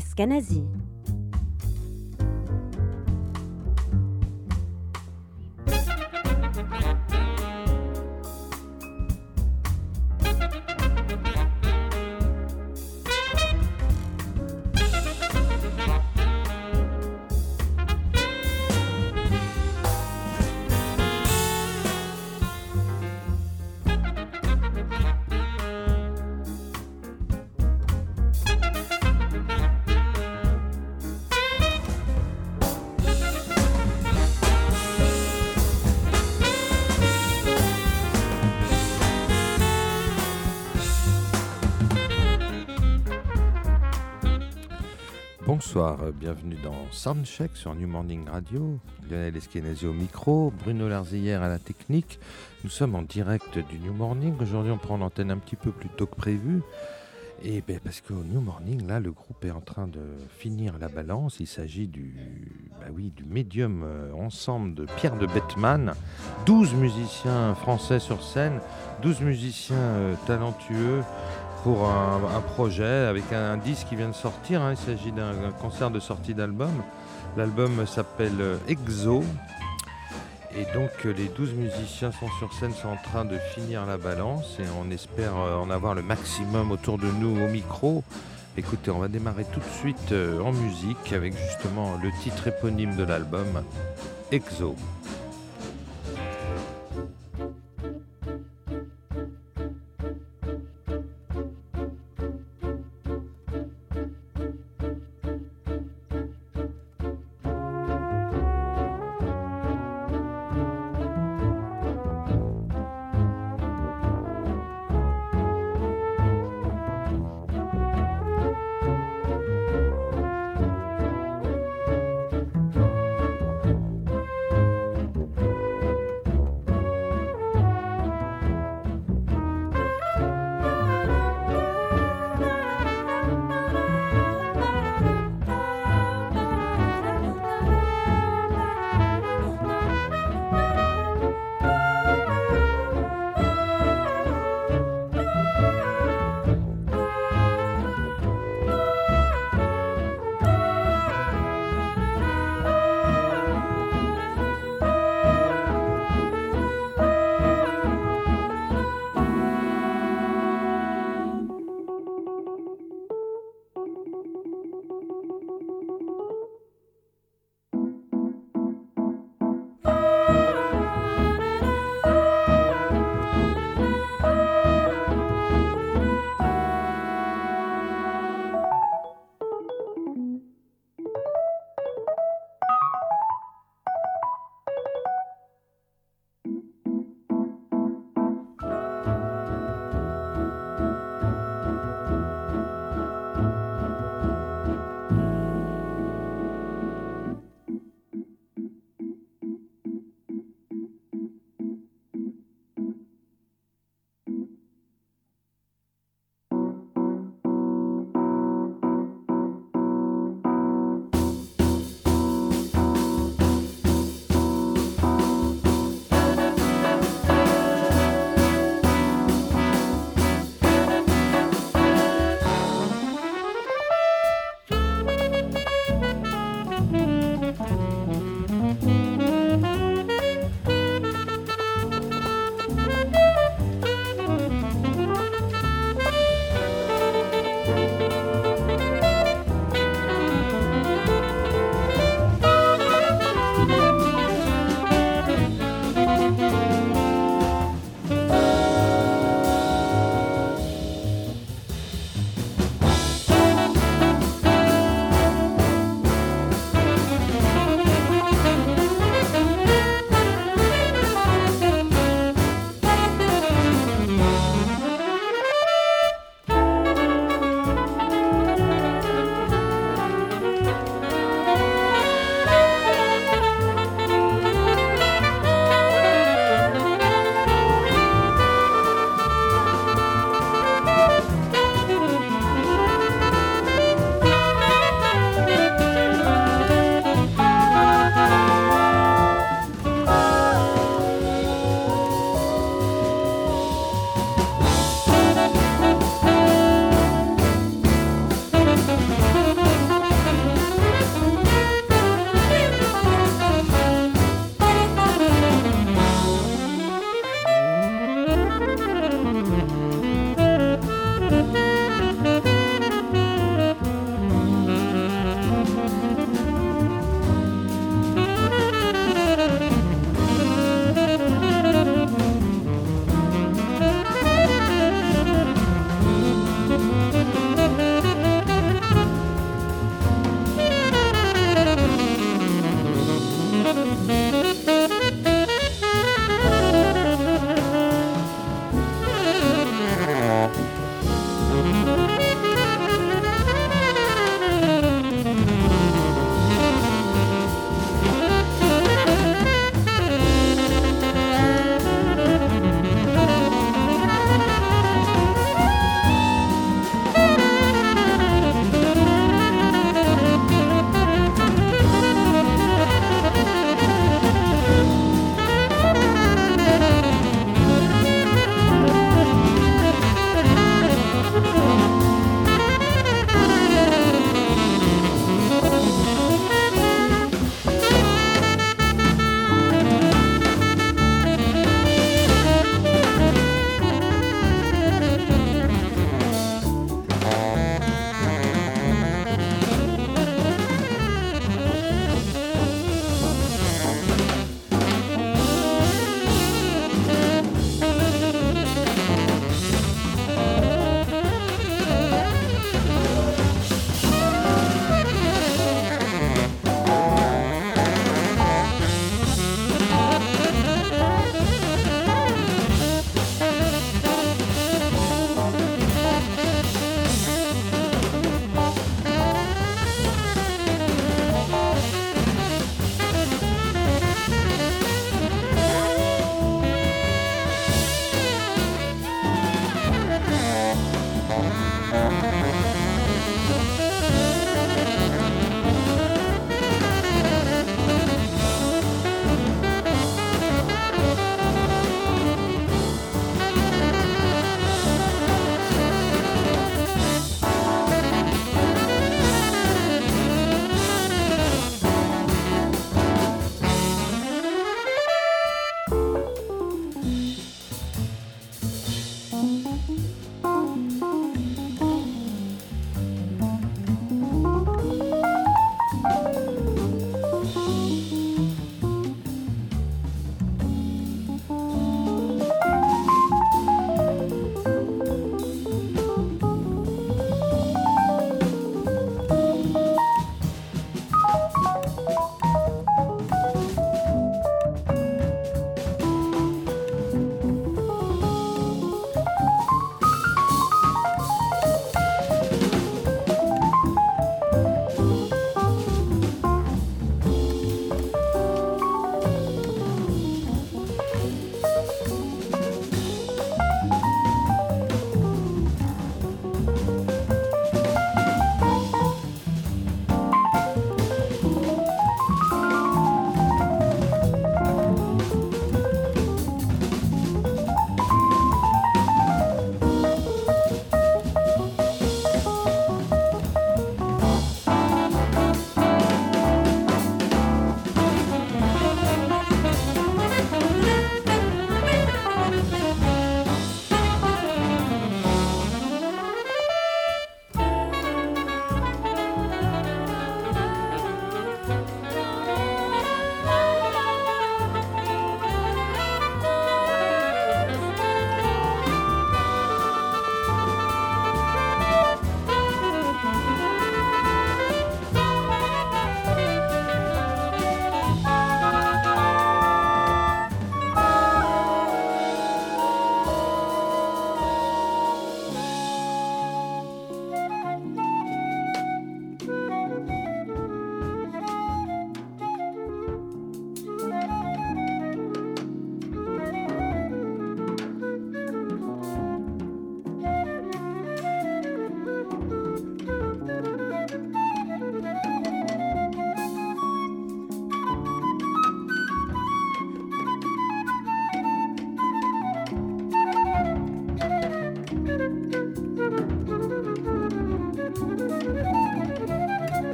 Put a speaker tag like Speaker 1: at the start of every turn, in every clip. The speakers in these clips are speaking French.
Speaker 1: Escanazi.
Speaker 2: Soundcheck sur New Morning Radio. Lionel Eskenazi au micro, Bruno Larzillière à la technique. Nous sommes en direct du New Morning. Aujourd'hui, on prend l'antenne un petit peu plus tôt que prévu. Et ben parce qu'au New Morning, là, le groupe est en train de finir la balance. Il s'agit du, bah oui, du médium euh, ensemble de Pierre de Bettman. 12 musiciens français sur scène, 12 musiciens euh, talentueux pour un, projet avec un, disque qui vient de sortir. Hein. Il s'agit d'un concert de sortie d'album. L'album s'appelle euh, Exo. Et donc euh, les 12 musiciens sont sur scène, sont en train de finir la balance et on espère euh, en avoir le maximum autour de nous au micro. Écoutez, on va démarrer tout de suite en musique avec justement le titre éponyme de l'album, Exo.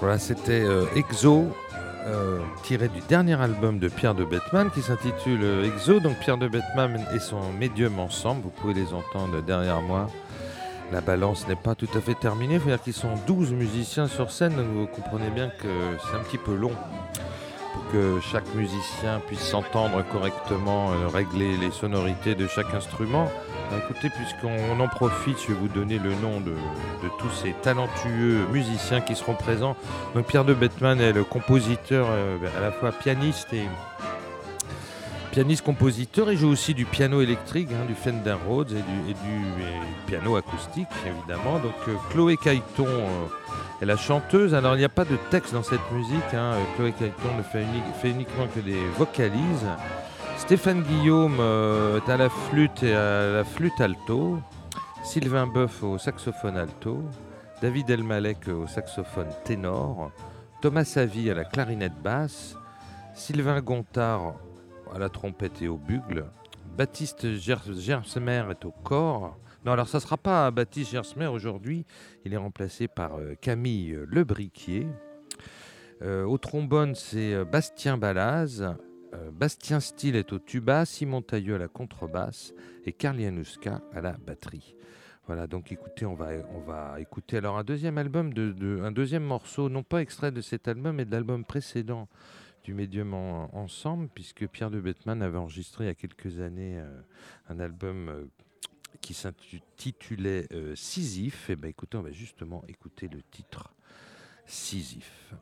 Speaker 2: Voilà, c'était euh, Exo, euh, tiré du dernier album de Pierre de Bettman qui s'intitule euh, Exo. Donc Pierre de Bettman et son médium ensemble, vous pouvez les entendre derrière moi. La balance n'est pas tout à fait terminée, il faut dire qu'ils sont 12 musiciens sur scène, donc vous comprenez bien que c'est un petit peu long pour que chaque musicien puisse s'entendre correctement, régler les sonorités de chaque instrument. Bah, écoutez, puisqu'on en profite, je vais vous donner le nom de, tous ces talentueux musiciens qui seront présents. Donc Pierre de Bettman est le compositeur, euh, à la fois pianiste et pianiste-compositeur. Il joue aussi du piano électrique, hein, du Fender Rhodes et du, piano acoustique, évidemment. Donc euh, Chloé Caïton euh, est la chanteuse. Alors il n'y a pas de texte dans cette musique. Hein. Chloé Caïton ne fait uniquement que des vocalises. Stéphane Guillaume euh, est à la flûte et à la flûte alto. Sylvain Boeuf au saxophone alto. David Elmalek au saxophone ténor. Thomas Savy à la clarinette basse. Sylvain Gontard à la trompette et au bugle. Baptiste Gersmer est au corps. Non, alors ça ne sera pas Baptiste Gersmer aujourd'hui. Il est remplacé par euh, Camille Lebriquier. Euh, au trombone, c'est Bastien Balaz. Euh, Bastien Steele est au tuba, Simon Tailleux à la contrebasse et Karl Januska à la batterie. Voilà, donc écoutez, on va, on va écouter alors un deuxième album, de, un deuxième morceau, non pas extrait de cet album, mais de l'album précédent du Médium Ensemble, puisque Pierre de Bettman avait enregistré il y a quelques années euh, un album euh, qui s'intitulait Sisyphe. Et eh bien écoutez, on va justement écouter le titre Sisyphe.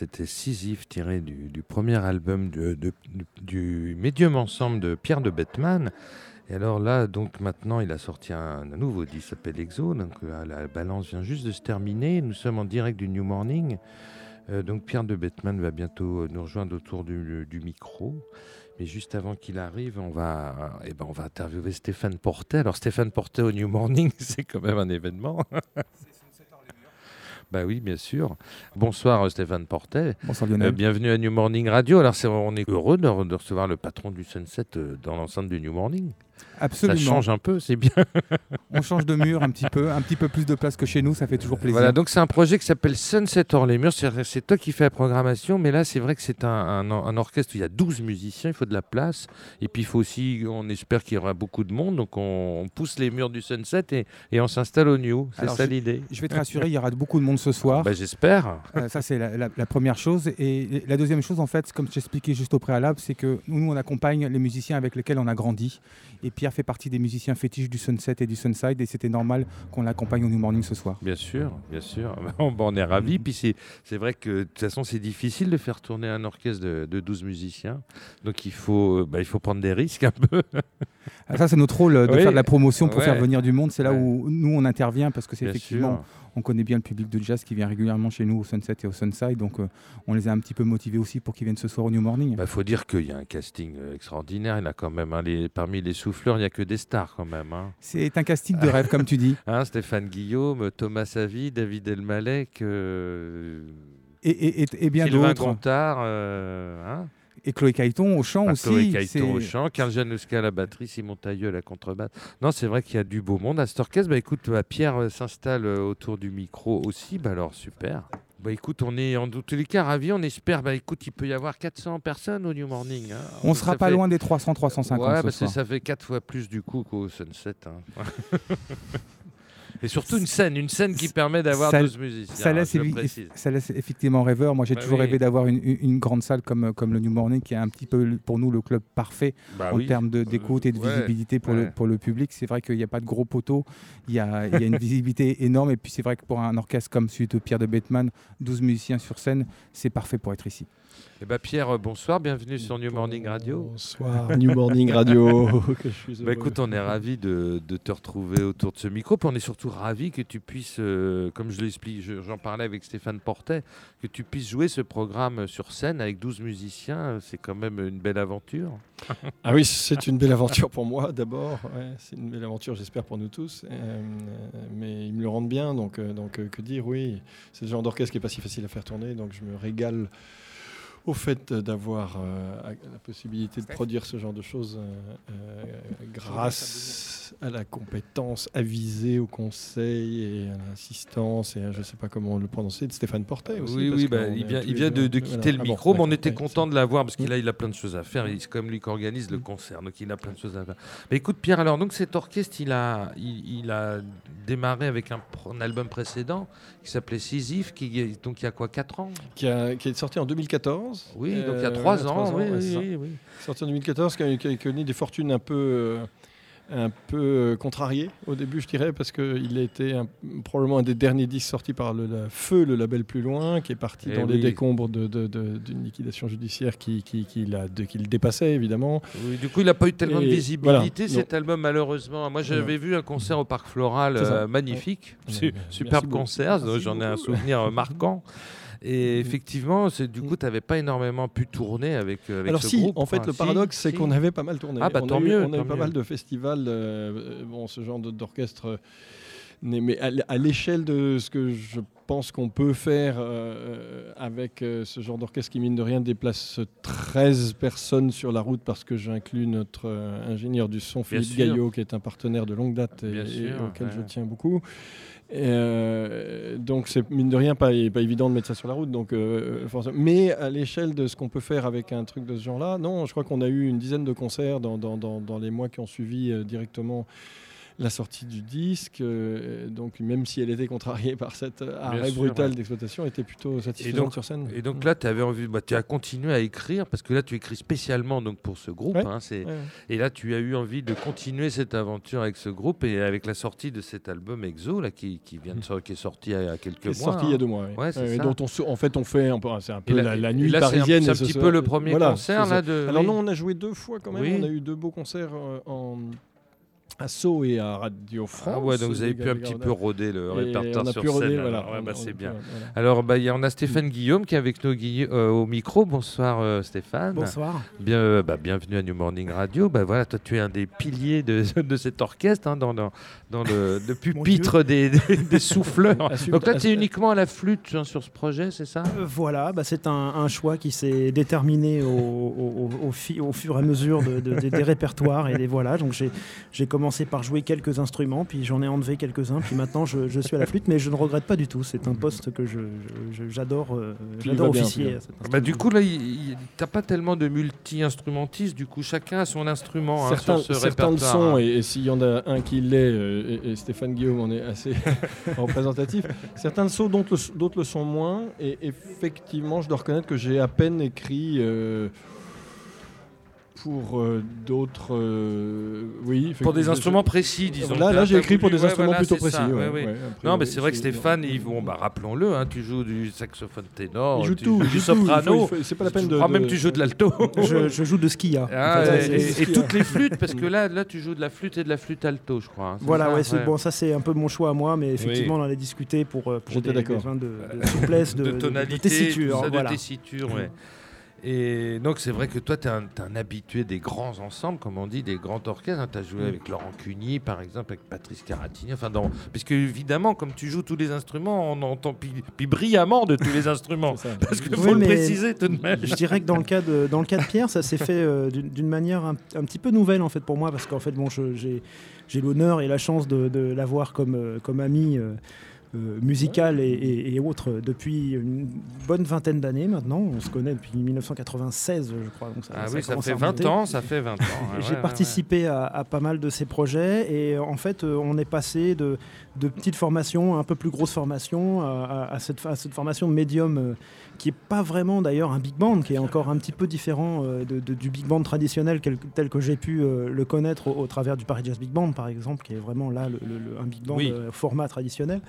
Speaker 2: C'était Sisyphe tiré du, premier album du, médium ensemble de Pierre de Bettman. Et alors là, donc maintenant, il a sorti un, nouveau disque s'appelle Exo. Donc là, la balance vient juste de se terminer. Nous sommes en direct du New Morning. Euh, donc Pierre de Bettman va bientôt euh, nous rejoindre autour du, du micro. Mais juste avant qu'il arrive, on va, eh ben, on va interviewer Stéphane Portet. Alors Stéphane Portet au New Morning, c'est quand même un événement. Bah oui, bien sûr. Bonsoir euh, Stéphane Portet.
Speaker 3: Bonsoir
Speaker 2: Euh,
Speaker 3: Lionel.
Speaker 2: bienvenue à New Morning Radio. Alors c'est- on est heureux de, re- de recevoir le patron du Sunset euh, dans l'enceinte du New Morning.
Speaker 3: Absolument.
Speaker 2: Ça change un peu, c'est bien.
Speaker 3: On change de mur un petit peu, un petit peu plus de place que chez nous, ça fait toujours plaisir.
Speaker 2: Voilà, donc c'est un projet qui s'appelle Sunset hors les murs. C'est toi qui fais la programmation, mais là c'est vrai que c'est un, un- un orchestre où il y a 12 musiciens, il faut de la place. Et puis il faut aussi, on espère qu'il y aura beaucoup de monde, donc on, on pousse les murs du Sunset et, et on s'installe au New. C'est ça l'idée.
Speaker 3: Je vais te rassurer, il y aura beaucoup de monde ce soir.
Speaker 2: Bah, J'espère.
Speaker 3: Euh, ça, c'est la, la- la première chose. Et la deuxième chose, en fait, comme j'expliquais juste au préalable, c'est que nous, on accompagne les musiciens avec lesquels on a grandi. Et Pierre fait partie des musiciens fétiches du Sunset et du Sunside. Et c'était normal qu'on l'accompagne au New Morning ce soir.
Speaker 2: Bien sûr, bien sûr. Bah, on est ravis.
Speaker 3: Mhm.
Speaker 2: Puis c'est vrai que de toute façon, c'est difficile de faire tourner un orchestre de, de 12 musiciens. Donc il faut, bah, il faut prendre des risques un peu.
Speaker 3: Ah, ça, c'est notre rôle euh, de
Speaker 2: Oui.
Speaker 3: faire de la promotion pour
Speaker 2: Ouais.
Speaker 3: faire venir du monde. C'est là
Speaker 2: Ouais.
Speaker 3: où nous, on intervient parce que c'est effectivement,
Speaker 2: sûr.
Speaker 3: On connaît bien le public de jazz qui vient régulièrement chez nous au Sunset et au Sunside. Donc, euh, on les a un petit peu motivés aussi pour qu'ils viennent ce soir au New Morning.
Speaker 2: Il Bah, faut dire qu'il y a un casting euh, extraordinaire. Il y a quand même, hein, les- parmi les souffleurs, il n'y a que des stars quand même. Hein.
Speaker 3: C'est un casting de rêve, comme tu dis.
Speaker 2: Hein, Stéphane Guillaume, Thomas Savy, David Elmalek, euh,
Speaker 3: Et, et- et- et bien
Speaker 2: Sylvain
Speaker 3: d'autres.
Speaker 2: Euh, hein,
Speaker 3: Et Chloé Caïton au chant
Speaker 2: Ah,
Speaker 3: aussi.
Speaker 2: Chloé Caïton au chant, Karl Januska à la batterie, Simon Tailleux à la contrebasse. Non, c'est vrai qu'il y a du beau monde à cet orchestre. Bah, écoute, bah, Pierre euh, s'installe euh, autour du micro aussi. Bah, alors, super. Bah, écoute, on est en tous les cas ravis. On espère, bah, écoute, il peut y avoir 400 personnes au New Morning. hein.
Speaker 3: On sera pas
Speaker 2: fait-
Speaker 3: loin des 300-350
Speaker 2: Ouais,
Speaker 3: ce
Speaker 2: parce que
Speaker 3: soir.
Speaker 2: ça fait quatre fois plus du coup qu'au Sunset. hein. Et surtout une scène, une scène qui permet d'avoir
Speaker 3: Ça-
Speaker 2: 12 musiciens.
Speaker 3: Ça laisse, ça laisse effectivement rêveur. Moi, j'ai
Speaker 2: Bah
Speaker 3: toujours
Speaker 2: oui.
Speaker 3: rêvé d'avoir une, grande salle comme, comme le New Morning, qui est un petit peu pour nous le club parfait
Speaker 2: Bah
Speaker 3: en
Speaker 2: oui.
Speaker 3: termes de- d'écoute et de
Speaker 2: Ouais,
Speaker 3: visibilité pour,
Speaker 2: ouais.
Speaker 3: le, pour le public. C'est vrai qu'il n'y a pas de gros poteaux, il y a, il y a une visibilité énorme. Et puis, c'est vrai que pour un orchestre comme celui de Pierre de Bettman, 12 musiciens sur scène, c'est parfait pour être ici.
Speaker 2: Eh ben, Pierre, bonsoir, bienvenue sur New Morning Radio.
Speaker 4: Bonsoir, New Morning Radio. que je suis
Speaker 2: Bah, écoute, on est ravis de, de te retrouver autour de ce micro. Puis on est surtout ravis que tu puisses, euh, comme je l'explique, je- j'en parlais avec Stéphane Portet, que tu puisses jouer ce programme sur scène avec 12 musiciens. C'est quand même une belle aventure.
Speaker 4: Ah oui, c'est une belle aventure pour moi d'abord. Ouais, c'est une belle aventure, j'espère, pour nous tous. Euh, mais ils me le rendent bien, donc, euh, donc euh, que dire, oui. C'est le genre d'orchestre qui n'est pas si facile à faire tourner, donc je me régale au fait d'avoir euh, la possibilité de produire ce genre de choses euh, euh, grâce à la compétence avisée au conseil et à l'assistance et à, je ne sais pas comment le prononcer de Stéphane Portet aussi.
Speaker 2: oui, oui, bah,
Speaker 4: est
Speaker 2: il vient, il de,
Speaker 4: voilà.
Speaker 2: quitter le
Speaker 4: Ah bon,
Speaker 2: micro, mais on était content de l'avoir parce qu'il
Speaker 4: Mm.
Speaker 2: a, il a plein de choses à faire. C'est comme lui qui organise le concert, donc il a plein de choses à faire. Mais écoute, Pierre, alors donc cet orchestre, il a, il, il a démarré avec un, album précédent qui s'appelait Sisyphe, qui donc il y a quoi, 4 ans?
Speaker 4: Qui, a- qui est sorti en 2014.
Speaker 2: Oui, donc il y a
Speaker 4: Euh,
Speaker 2: 3
Speaker 4: voilà,
Speaker 2: ans.
Speaker 4: trois
Speaker 2: oui,
Speaker 4: ouais,
Speaker 2: oui,
Speaker 4: c'est ça.
Speaker 2: oui, oui.
Speaker 4: Sorti en 2014, qui a, qui a connu des fortunes un peu, euh, un peu euh, contrariées au début, je dirais, parce qu'il a été un- probablement un des derniers disques sortis par le la Feu, le label plus loin, qui est parti
Speaker 2: Eh
Speaker 4: dans
Speaker 2: oui.
Speaker 4: les décombres de- de- de- d'une liquidation judiciaire qui, qui, qui, l'a- de- qui le dépassait, évidemment.
Speaker 2: Oui, du coup, il n'a pas eu tellement de visibilité
Speaker 4: voilà,
Speaker 2: cet album, malheureusement. Moi, j'avais vu un concert au Parc Floral euh, magnifique,
Speaker 4: Ouais.
Speaker 2: Su-
Speaker 4: Ouais, merci
Speaker 2: superbe concert. J'en ai un souvenir euh, marquant. Et
Speaker 4: Mhm.
Speaker 2: effectivement, c'est- du coup, tu n'avais pas énormément pu tourner avec, euh, avec
Speaker 4: Alors
Speaker 2: ce
Speaker 4: si,
Speaker 2: groupe.
Speaker 4: en fait, le
Speaker 2: si,
Speaker 4: paradoxe, c'est
Speaker 2: si.
Speaker 4: qu'on avait pas mal tourné.
Speaker 2: Ah, bah,
Speaker 4: on
Speaker 2: tant
Speaker 4: a eu,
Speaker 2: mieux,
Speaker 4: On a eu pas
Speaker 2: mieux.
Speaker 4: mal de festivals, euh, bon, ce genre d'orchestre. euh, mais à, l'échelle de ce que je pense qu'on peut faire euh, avec euh, ce genre d'orchestre qui, mine de rien, déplace 13 personnes sur la route parce que j'inclus notre euh, ingénieur du son, Philippe. Gaillot, qui est un partenaire de longue date et, auquel je tiens beaucoup. Euh, donc c'est mine de rien pas, pas évident de mettre ça sur la route. Donc, euh, forcément- mais à l'échelle de ce qu'on peut faire avec un truc de ce genre-là, non, je crois qu'on a eu une dizaine de concerts dans, dans- dans- les mois qui ont suivi euh, directement la sortie du disque. euh, donc, même si elle était contrariée par cet arrêt
Speaker 2: sûr,
Speaker 4: brutal
Speaker 2: ouais.
Speaker 4: d'exploitation, était plutôt satisfaisante sur scène.
Speaker 2: Et donc là, tu avais envie, bah, tu as continué à écrire parce que là, tu écris spécialement donc pour ce groupe.
Speaker 4: Ouais.
Speaker 2: hein,
Speaker 4: Ouais.
Speaker 2: Et là, tu as eu envie de continuer cette aventure avec ce groupe et avec la sortie de cet album Exo là, qui, qui vient de sor- qui est sorti il y a quelques
Speaker 4: Qui est
Speaker 2: mois.
Speaker 4: sorti il y a
Speaker 2: hein.
Speaker 4: deux mois. oui.
Speaker 2: Ça.
Speaker 4: dont on se- en fait, on fait un peu, c'est un peu
Speaker 2: Et
Speaker 4: la, la
Speaker 2: et
Speaker 4: nuit
Speaker 2: là,
Speaker 4: parisienne.
Speaker 2: C'est un,
Speaker 4: et ce
Speaker 2: petit
Speaker 4: soir-
Speaker 2: peu le premier
Speaker 4: voilà,
Speaker 2: concert là de.
Speaker 4: Alors
Speaker 2: oui.
Speaker 4: non, on a joué deux fois quand même.
Speaker 2: Oui.
Speaker 4: On a eu deux beaux concerts euh, en à Sceaux et à Radio France.
Speaker 2: Ah ouais, donc vous avez pu un petit peu rôder le répertoire
Speaker 4: on a
Speaker 2: sur scène.
Speaker 4: voilà.
Speaker 2: alors. Ouais,
Speaker 4: On-
Speaker 2: bah,
Speaker 4: on-
Speaker 2: c'est bien.
Speaker 4: voilà, voilà.
Speaker 2: Alors, bah, il y en a Stéphane Guillaume qui est avec nous euh, au micro. Bonsoir euh, Stéphane.
Speaker 5: Bonsoir.
Speaker 2: Bien, euh, bah, bienvenue à New Morning Radio. Bah, voilà, toi, tu es un des piliers de, de cet orchestre, hein, dans, dans, dans le, le pupitre des, des, des souffleurs. Donc là, tu es
Speaker 4: assume-
Speaker 2: uniquement à la flûte hein, sur ce projet, c'est ça?
Speaker 5: Euh, voilà, bah, c'est un, un choix qui s'est déterminé au, au- au- au fi- au fur et à mesure de- de- des- des répertoires et des voilà. Donc j'ai commencé par jouer quelques instruments, puis j'en ai enlevé quelques-uns, puis maintenant je, je suis à la flûte, mais je ne regrette pas du tout. C'est un poste que je- je- je- j'adore, euh, j'adore officier.
Speaker 2: Bah, du coup, là, t'as pas tellement de multi-instrumentistes. Du coup, chacun a son instrument hein,
Speaker 4: certains,
Speaker 2: sur ce
Speaker 4: certains le sont,
Speaker 2: hein.
Speaker 4: et, et s'il y en a un qui l'est, euh, et, et Stéphane Guillaume en est assez représentatif, certains le sont, d'autres le, d'autres le sont moins. Et effectivement, je dois reconnaître que j'ai à peine écrit euh, pour euh, d'autres. euh, oui,
Speaker 2: Pour des instruments précis, disons.
Speaker 4: Là, là, j'ai écrit pour des
Speaker 2: ouais,
Speaker 4: instruments
Speaker 2: voilà,
Speaker 4: plutôt précis.
Speaker 2: ouais,
Speaker 4: ouais,
Speaker 2: ouais.
Speaker 4: ouais, après,
Speaker 2: Non, mais c'est vrai que Stéphane, il, bon, bah, rappelons-le, hein, tu joues du saxophone ténor,
Speaker 4: joue
Speaker 2: tu
Speaker 4: tout,
Speaker 2: joues du soprano.
Speaker 4: C'est pas la peine de.
Speaker 2: Ah, même tu joues de l'alto.
Speaker 5: je, je joue de skia.
Speaker 2: Ah, et, toutes les flûtes, parce que là, là, tu joues de la flûte et de la flûte alto, je crois. hein,
Speaker 5: Voilà,
Speaker 2: ça
Speaker 5: ouais, bon, ça c'est un peu mon choix à moi, mais effectivement on en a discuté pour, euh, pour
Speaker 4: J'étais
Speaker 5: des
Speaker 4: d'accord.
Speaker 5: besoins de, souplesse, de,
Speaker 2: de
Speaker 5: de- de
Speaker 2: tonalité,
Speaker 5: tessiture.
Speaker 2: de tessiture, ouais. Et donc, c'est vrai que toi, tu es, un habitué des grands ensembles, comme on dit, des grands orchestres. Tu as joué
Speaker 4: Mm.
Speaker 2: avec Laurent Cuny, par exemple, avec Patrice Caratini. Enfin, dans... Puisque, évidemment, comme tu joues tous les instruments, on entend puis, puis brillamment de tous les instruments. Parce qu'il
Speaker 5: Oui,
Speaker 2: faut le préciser tout de même.
Speaker 5: Je dirais que dans le cas de, dans le cas de Pierre, ça s'est fait euh, d'une manière un, un petit peu nouvelle en fait pour moi parce qu'en fait bon, j'ai j'ai l'honneur et la chance de, de l'avoir comme, euh, comme ami euh, euh, musical et, et- et autres depuis une bonne vingtaine d'années maintenant. On se connaît depuis 1996, je crois. Donc ça,
Speaker 2: Ah
Speaker 5: ça
Speaker 2: oui, ça fait
Speaker 5: à
Speaker 2: 20
Speaker 5: remonter.
Speaker 2: ans, ça fait 20 ans. ouais,
Speaker 5: J'ai
Speaker 2: ouais, ouais,
Speaker 5: participé à, à pas mal de ces projets et euh, en fait euh, on est passé de, de petites formations à un peu plus grosses formations à, cette, à cette formation médium qui est pas vraiment d'ailleurs un big band, qui est encore un petit peu différent euh, de- de- du big band traditionnel quel- tel que j'ai pu euh, le connaître au, au travers du Paris Jazz Big Band par exemple, qui est vraiment là le, le- le- un big band
Speaker 2: Oui.
Speaker 5: euh, format traditionnel.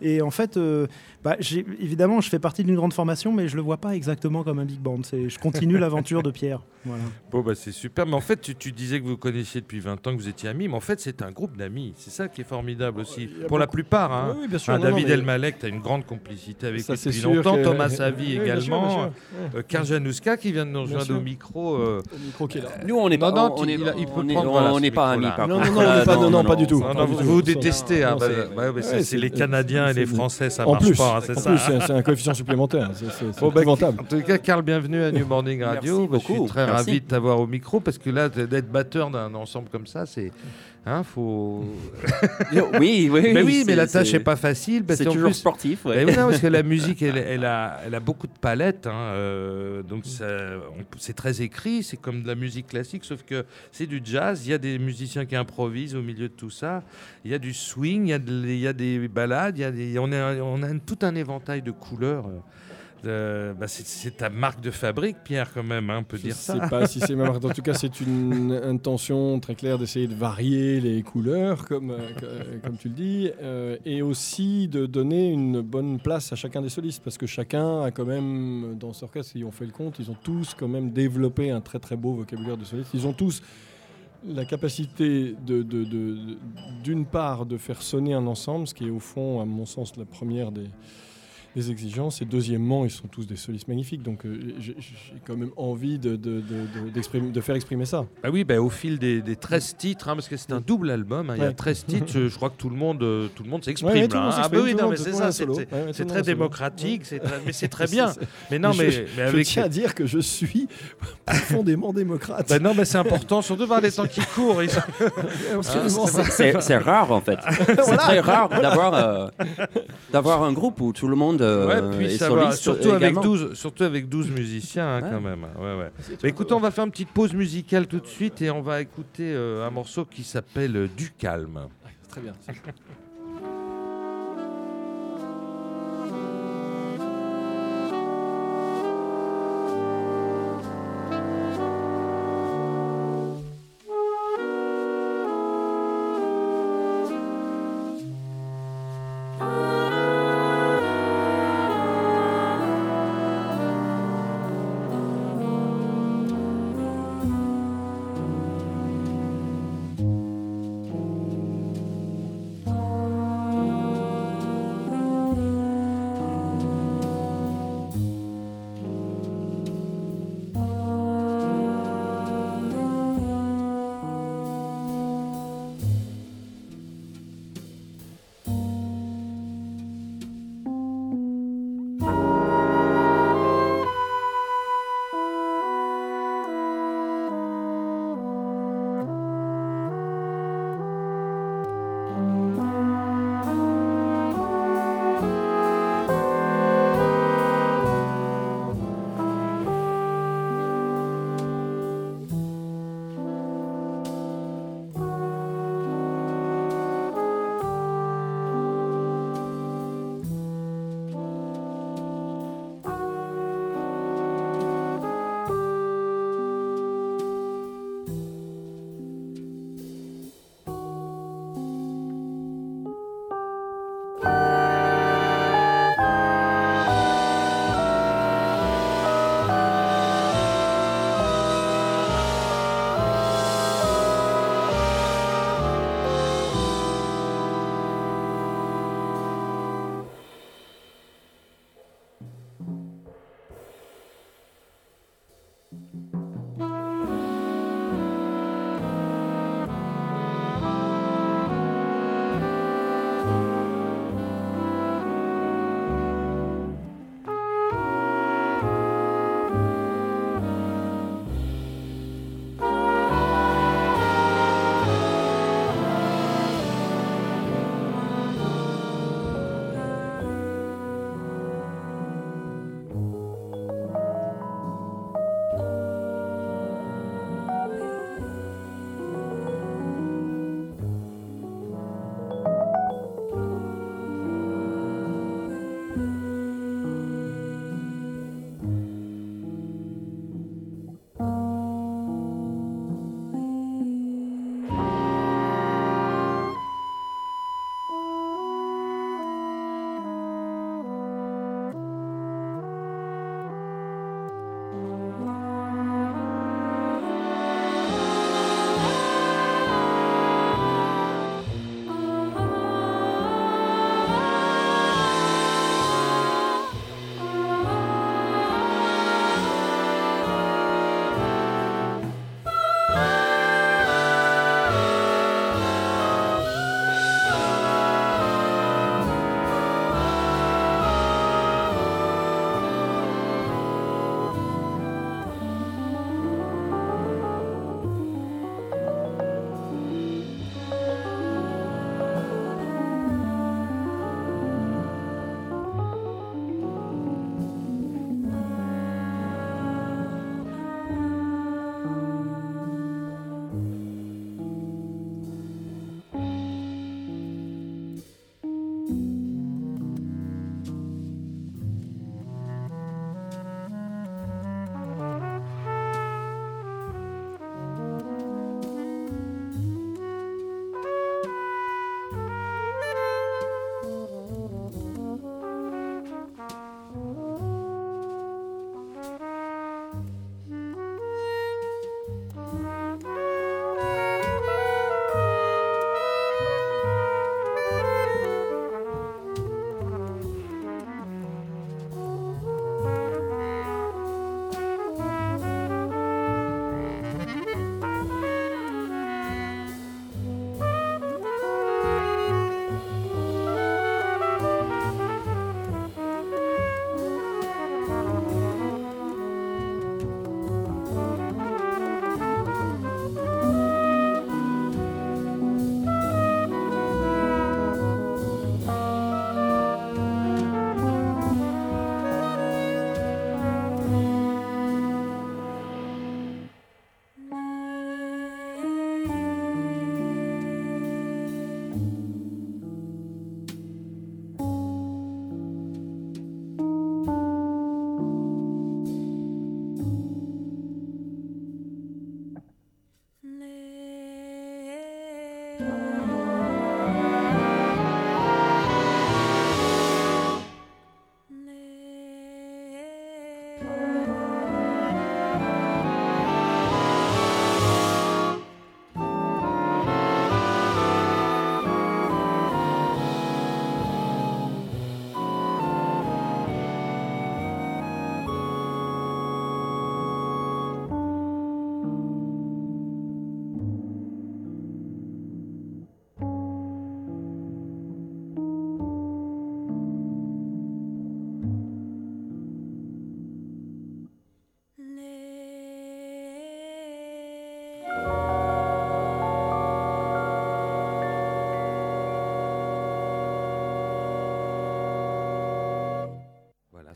Speaker 5: Et en fait, euh, bah, j'ai- évidemment, je fais partie d'une grande formation, mais je le vois pas exactement comme un big band. C'est, je continue l'aventure de Pierre. Voilà.
Speaker 2: Bon, bah, c'est super. Mais en fait, tu, tu disais que vous connaissiez depuis 20 ans, que vous étiez amis. Mais en fait, c'est un groupe d'amis. C'est ça qui est formidable aussi.
Speaker 4: il y a
Speaker 2: Pour la plupart. Hein.
Speaker 4: Oui, oui, bien sûr. Non, non,
Speaker 2: David
Speaker 4: mais-
Speaker 2: Elmalek, tu as une grande complicité avec
Speaker 4: Ça,
Speaker 2: lui
Speaker 4: c'est
Speaker 2: depuis
Speaker 4: sûr
Speaker 2: longtemps.
Speaker 4: que-
Speaker 2: Thomas Savi
Speaker 4: Oui, bien sûr,
Speaker 2: également.
Speaker 4: bien sûr.
Speaker 2: Euh, Karl Janouska qui vient de nous rejoindre au micro. euh,
Speaker 4: Au micro qui est là.
Speaker 6: Nous, on n'est
Speaker 2: Non,
Speaker 6: pas,
Speaker 2: non,
Speaker 6: on
Speaker 2: il-
Speaker 6: est-
Speaker 2: il a- il peut
Speaker 6: on n'est pas
Speaker 2: micro-là.
Speaker 6: amis. Par
Speaker 4: Non, non, non, on n'est pas- non, non, pas du tout.
Speaker 2: non, non,
Speaker 4: pas
Speaker 2: vous, vous détestez. hein,
Speaker 4: Non,
Speaker 2: bah,
Speaker 4: c'est-
Speaker 2: les Canadiens et les Français, ça
Speaker 4: En
Speaker 2: marche
Speaker 4: plus,
Speaker 2: pas. hein, c'est ça.
Speaker 4: plus, c'est un coefficient supplémentaire. C'est
Speaker 2: bah,
Speaker 4: épouvantable.
Speaker 2: En tout cas, Karl, bienvenue à New Morning Radio.
Speaker 6: Merci
Speaker 2: Bah, je suis très ravi de t'avoir au micro parce que là, d'être batteur d'un ensemble comme ça, c'est. Hein, faut...
Speaker 6: Oui, oui.
Speaker 2: Mais oui, mais la tâche n'est pas facile. Parce
Speaker 6: C'est toujours
Speaker 2: plus,
Speaker 6: sportif. ouais.
Speaker 2: Oui, non, parce que la musique, elle, elle a, elle a beaucoup de palettes. hein, euh, donc, ça- on- c'est très écrit. C'est comme de la musique classique, sauf que c'est du jazz. Il y a des musiciens qui improvisent au milieu de tout ça. Il y a du swing, il y a, de- il y a des balades. Il y a des, on, a, on a tout un éventail de couleurs. euh, bah, c'est, ta marque de fabrique, Pierre, quand même. hein, on peut
Speaker 4: Je
Speaker 2: dire
Speaker 4: sais
Speaker 2: ça.
Speaker 4: pas si c'est ma marque. En tout cas, c'est une intention très claire d'essayer de varier les couleurs, comme, euh, comme tu le dis, euh, et aussi de donner une bonne place à chacun des solistes, parce que chacun a quand même, dans ce orchestre, ils ont fait le compte, ils ont tous quand même développé un très très beau vocabulaire de soliste. Ils ont tous la capacité de- d'une part de faire sonner un ensemble, ce qui est au fond, à mon sens, la première des, des exigences, et deuxièmement, ils sont tous des solistes magnifiques, donc euh, j'ai quand même envie de, de, de- de- d'exprimer- de faire exprimer ça.
Speaker 2: Ah oui, bah, au fil des, des 13 titres, hein, parce que c'est un double album, hein, il y a
Speaker 4: Ouais.
Speaker 2: 13 titres, je, crois que tout le monde, euh, tout le monde s'exprime.
Speaker 4: Ouais,
Speaker 2: hein. Ah bah oui, non, mais c'est ça,
Speaker 4: Ouais,
Speaker 2: très démocratique,
Speaker 4: Ouais.
Speaker 2: c'est très- mais c'est très bien. Mais non,
Speaker 4: je,
Speaker 2: mais,
Speaker 4: je
Speaker 2: mais avec...
Speaker 4: tiens à dire que je suis profondément démocrate.
Speaker 2: Bah non, mais c'est important, surtout par les temps qui courent.
Speaker 6: C'est c'est rare en fait. C'est très rare d'avoir euh, d'avoir un groupe où tout le monde euh,
Speaker 2: Ouais, puis ça va, surtout avec,
Speaker 6: également.
Speaker 2: 12, surtout avec 12 musiciens hein,
Speaker 6: Ouais.
Speaker 2: quand même. Ouais, ouais. Bah, écoutez, on va faire une petite pause musicale tout de suite et on va écouter euh, un morceau qui s'appelle Du calme.
Speaker 4: Très bien.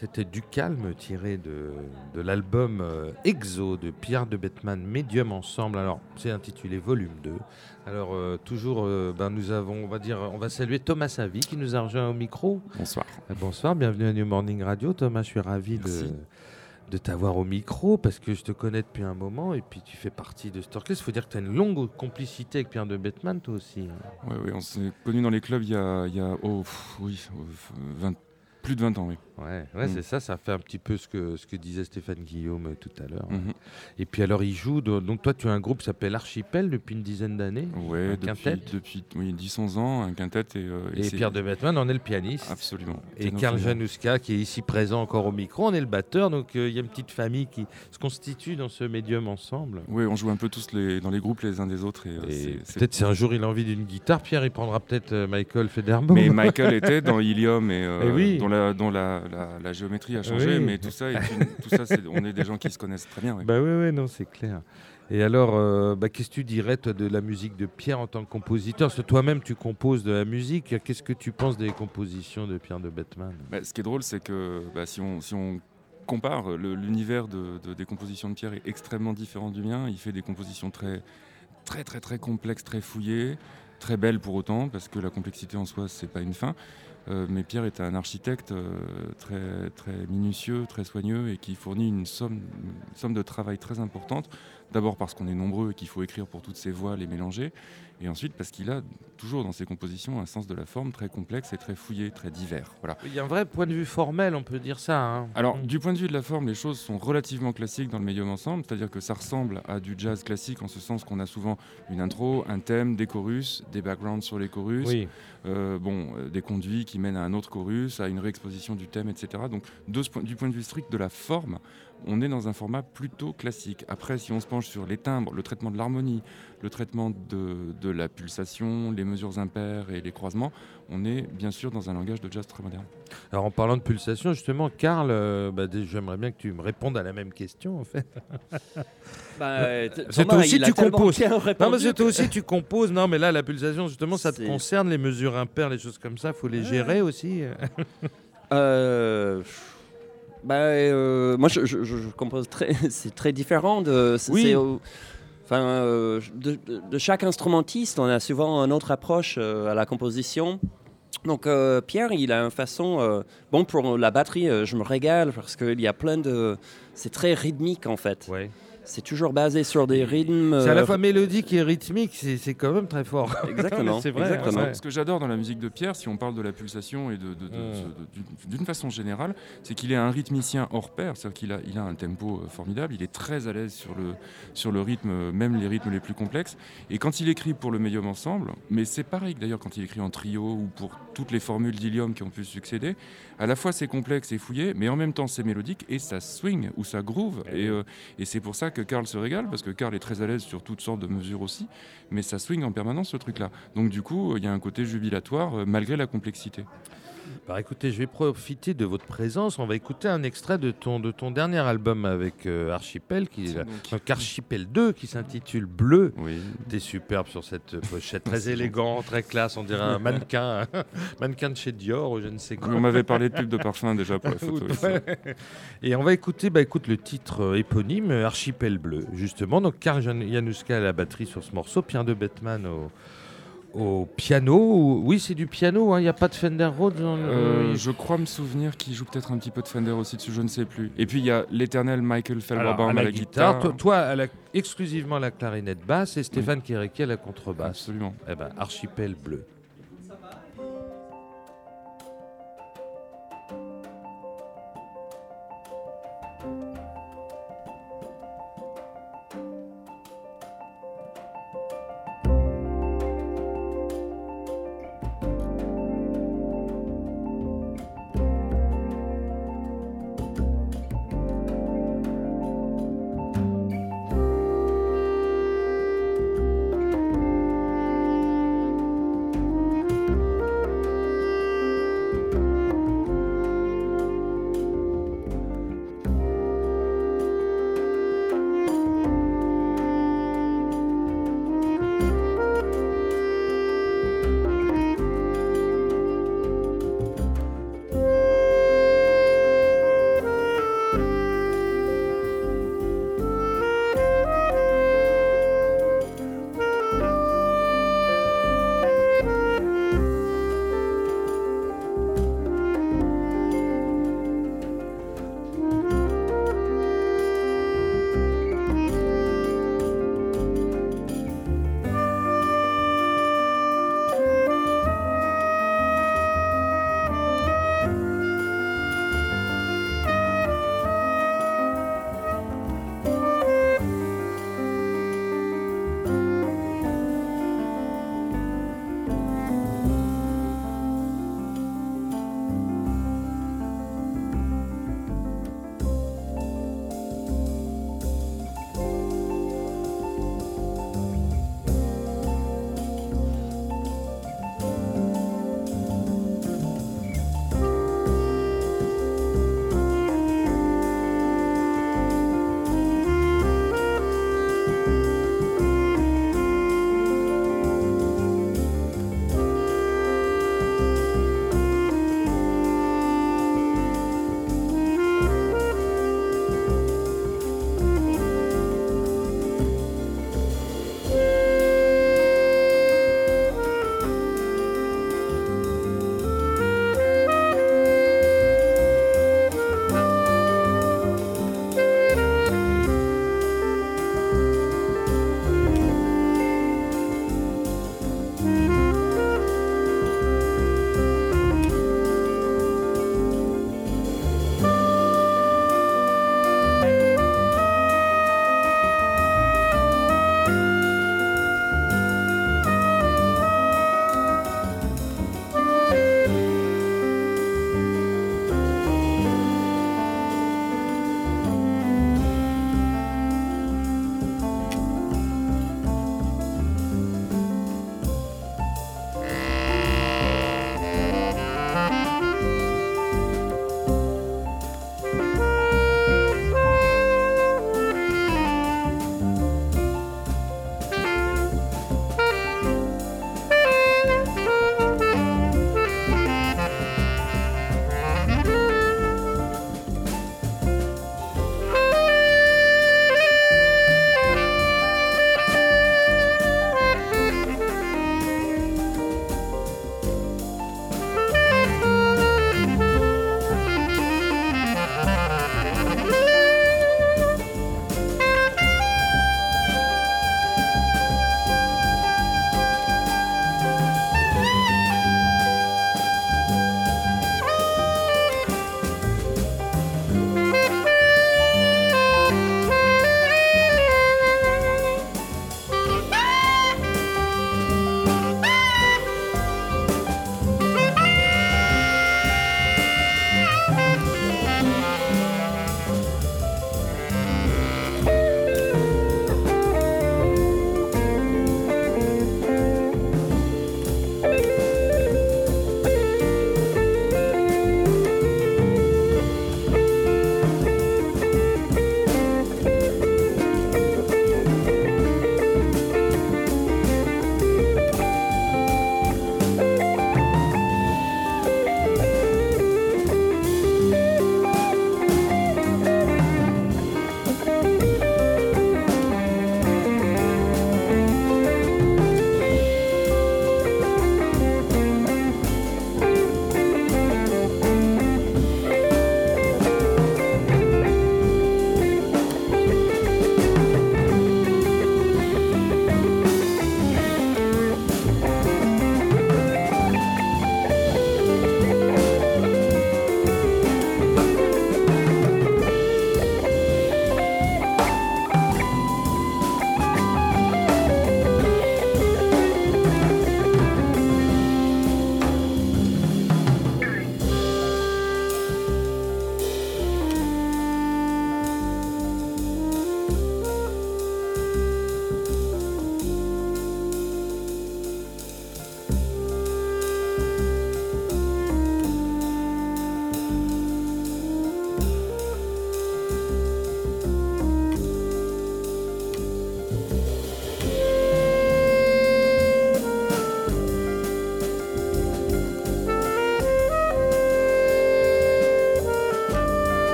Speaker 2: C'était Du Calme tiré de, de l'album euh, Exo de Pierre de Bettman, Medium Ensemble. Alors, c'est intitulé Volume 2. Alors, euh, toujours, euh, ben, nous avons, on va dire, on va saluer Thomas Savi qui nous a rejoint au micro.
Speaker 7: Bonsoir.
Speaker 2: Euh, Bonsoir, bienvenue à New Morning Radio. Thomas, je suis ravi de,
Speaker 7: Merci.
Speaker 2: de t'avoir au micro parce que je te connais depuis un moment et puis tu fais partie de Storkless. Il faut dire que tu as une longue complicité avec Pierre de Bettman, toi aussi.
Speaker 7: Ouais, ouais, on s'est connus dans les clubs il y a, il y a oh, pff, oui, euh, 20 plus de 20 ans, oui.
Speaker 2: Ouais, ouais
Speaker 7: Mm.
Speaker 2: c'est ça, ça fait un petit peu ce que, ce que disait Stéphane Guillaume euh, tout à l'heure.
Speaker 7: Mhm.
Speaker 2: Et puis alors, il joue, do- donc toi, tu as un groupe qui s'appelle Archipel depuis une dizaine d'années.
Speaker 7: Ouais,
Speaker 2: Un
Speaker 7: depuis,
Speaker 2: quintet.
Speaker 7: depuis oui, 10-11 ans, un quintet. Et, euh,
Speaker 2: Et, Pierre de Bettman en est le pianiste.
Speaker 7: Absolument.
Speaker 2: Et Karl
Speaker 7: solo.
Speaker 2: Januska qui est ici présent encore au micro, on est le batteur, donc euh, il y a une petite famille qui se constitue dans ce médium ensemble.
Speaker 7: Oui, on joue un peu tous les, dans les groupes les uns des autres. Et, euh,
Speaker 2: Et peut-être si un jour il a envie d'une guitare, Pierre il prendra peut-être Michael Federbaum.
Speaker 7: Mais Michael était dans Ilium et, euh,
Speaker 2: Eh oui.
Speaker 7: dont, la, dont la, la- la géométrie a changé,
Speaker 2: Oui.
Speaker 7: mais tout ça, est une- tout ça c'est- on est des gens qui se connaissent très bien. ouais.
Speaker 2: Bah oui, oui, non, c'est clair. Et alors, euh, bah, qu'est-ce que tu dirais toi, de la musique de Pierre en tant que compositeur? Parce que toi-même, tu composes de la musique. Qu'est-ce que tu penses des compositions de Pierre de Bettman
Speaker 7: Bah, ce qui est drôle, c'est que bah, si, on, si on compare, l'univers de, de- des compositions de Pierre est extrêmement différent du mien. Il fait des compositions très, très, très, très complexes, très fouillées, très belles pour autant, parce que la complexité en soi, c'est pas une fin. Euh, mais Pierre est un architecte euh, très, minutieux, très soigneux et qui fournit une somme, une somme de travail très importante. D'abord parce qu'on est nombreux et qu'il faut écrire pour toutes ces voix, les mélanger. Et ensuite parce qu'il a toujours dans ses compositions un sens de la forme très complexe et très fouillé, très divers. Voilà.
Speaker 2: Il y a un vrai point de vue formel, on peut dire ça. hein.
Speaker 7: Alors,
Speaker 2: Mm.
Speaker 7: du point de vue de la forme, les choses sont relativement classiques dans le médium ensemble, c'est-à-dire que ça ressemble à du jazz classique en ce sens qu'on a souvent une intro, un thème, des chorus, des backgrounds sur les chorus,
Speaker 2: Oui.
Speaker 7: euh, bon, euh, des conduits qui mènent à un autre chorus, à une réexposition du thème, etc. Donc, de ce point- du point de vue strict de la forme, on est dans un format plutôt classique. Après, si on se penche sur les timbres, le traitement de l'harmonie, le traitement de, de la pulsation, les mesures impaires et les croisements, on est bien sûr dans un langage de jazz très moderne.
Speaker 2: Alors, en parlant de pulsation, justement, Karl, euh, bah, j'aimerais bien que tu me répondes à la même question, en fait.
Speaker 6: Bah, euh,
Speaker 2: C'est toi aussi, tu composes. Non, toi
Speaker 6: que-
Speaker 2: aussi, tu composes. Non, mais là, la pulsation, justement, ça te
Speaker 6: C'est-
Speaker 2: concerne, les mesures impaires, les choses comme ça. faut les gérer aussi.
Speaker 6: Euh, bah, euh, moi, je, je- je- je compose très. C'est très différent de.
Speaker 2: Oui.
Speaker 6: Enfin, euh, de, chaque instrumentiste, on a souvent une autre approche euh, à la composition. Donc, euh, Pierre, il a une façon. bon, pour la batterie, je me régale parce qu'il y a plein de. C'est très rythmique en fait.
Speaker 2: Ouais.
Speaker 6: C'est toujours basé sur des rythmes.
Speaker 2: C'est à la
Speaker 6: euh,
Speaker 2: fois mélodique et rythmique, c'est quand même très fort.
Speaker 6: Exactement.
Speaker 2: C'est vrai,
Speaker 6: exactement.
Speaker 2: ouais.
Speaker 7: Ce que j'adore dans la musique de Pierre, si on parle de la pulsation et de, de- de-
Speaker 2: Mm.
Speaker 7: ce- de- d'une- façon générale, c'est qu'il est un rythmicien hors pair, c'est-à-dire qu'il a, il a un tempo euh, formidable, il est très à l'aise sur le, sur le rythme, euh, même les rythmes les plus complexes. Et quand il écrit pour le médium ensemble, mais c'est pareil que d'ailleurs quand il écrit en trio ou pour toutes les formules d'Ilium qui ont pu succéder, à la fois c'est complexe et fouillé, mais en même temps c'est mélodique et ça swing ou ça groove. Et, euh, et c'est pour ça que Karl se régale, parce que Karl est très à l'aise sur toutes sortes de mesures aussi, mais ça swing en permanence ce truc-là. Donc du coup, il y a un côté jubilatoire euh, malgré la complexité.
Speaker 2: Bah écoutez, je vais profiter de votre présence. On va écouter un extrait de ton, de ton dernier album avec euh, Archipel, qui est
Speaker 7: Donc,
Speaker 2: Archipel 2, qui s'intitule Bleu.
Speaker 7: oui.
Speaker 2: T'es superbe sur cette pochette, très élégant, très classe. On dirait un mannequin, mannequin de chez Dior ou je ne sais quoi.
Speaker 7: On m'avait parlé de pub de parfum déjà pour la photo. et ça.
Speaker 2: Ouais. Et on va écouter, bah écoute le titre euh, éponyme, Archipel bleu, justement. Donc Karl Jan- Januska à la batterie sur ce morceau, Pierre de Bettman au, au piano. Oui, c'est du piano. hein, Il n'y a pas de Fender Rhodes. dans le-
Speaker 7: Euh, je crois me souvenir qu'il joue peut-être un petit peu de Fender aussi dessus, je ne sais plus. Et puis il y a l'éternel Michael Felberbaum
Speaker 2: à
Speaker 7: à la guitare.
Speaker 2: Toi, toi, à la- exclusivement à la clarinette basse et Stéphane Kéréki à la contrebasse.
Speaker 7: Absolument.
Speaker 2: Eh ben, Archipel bleu.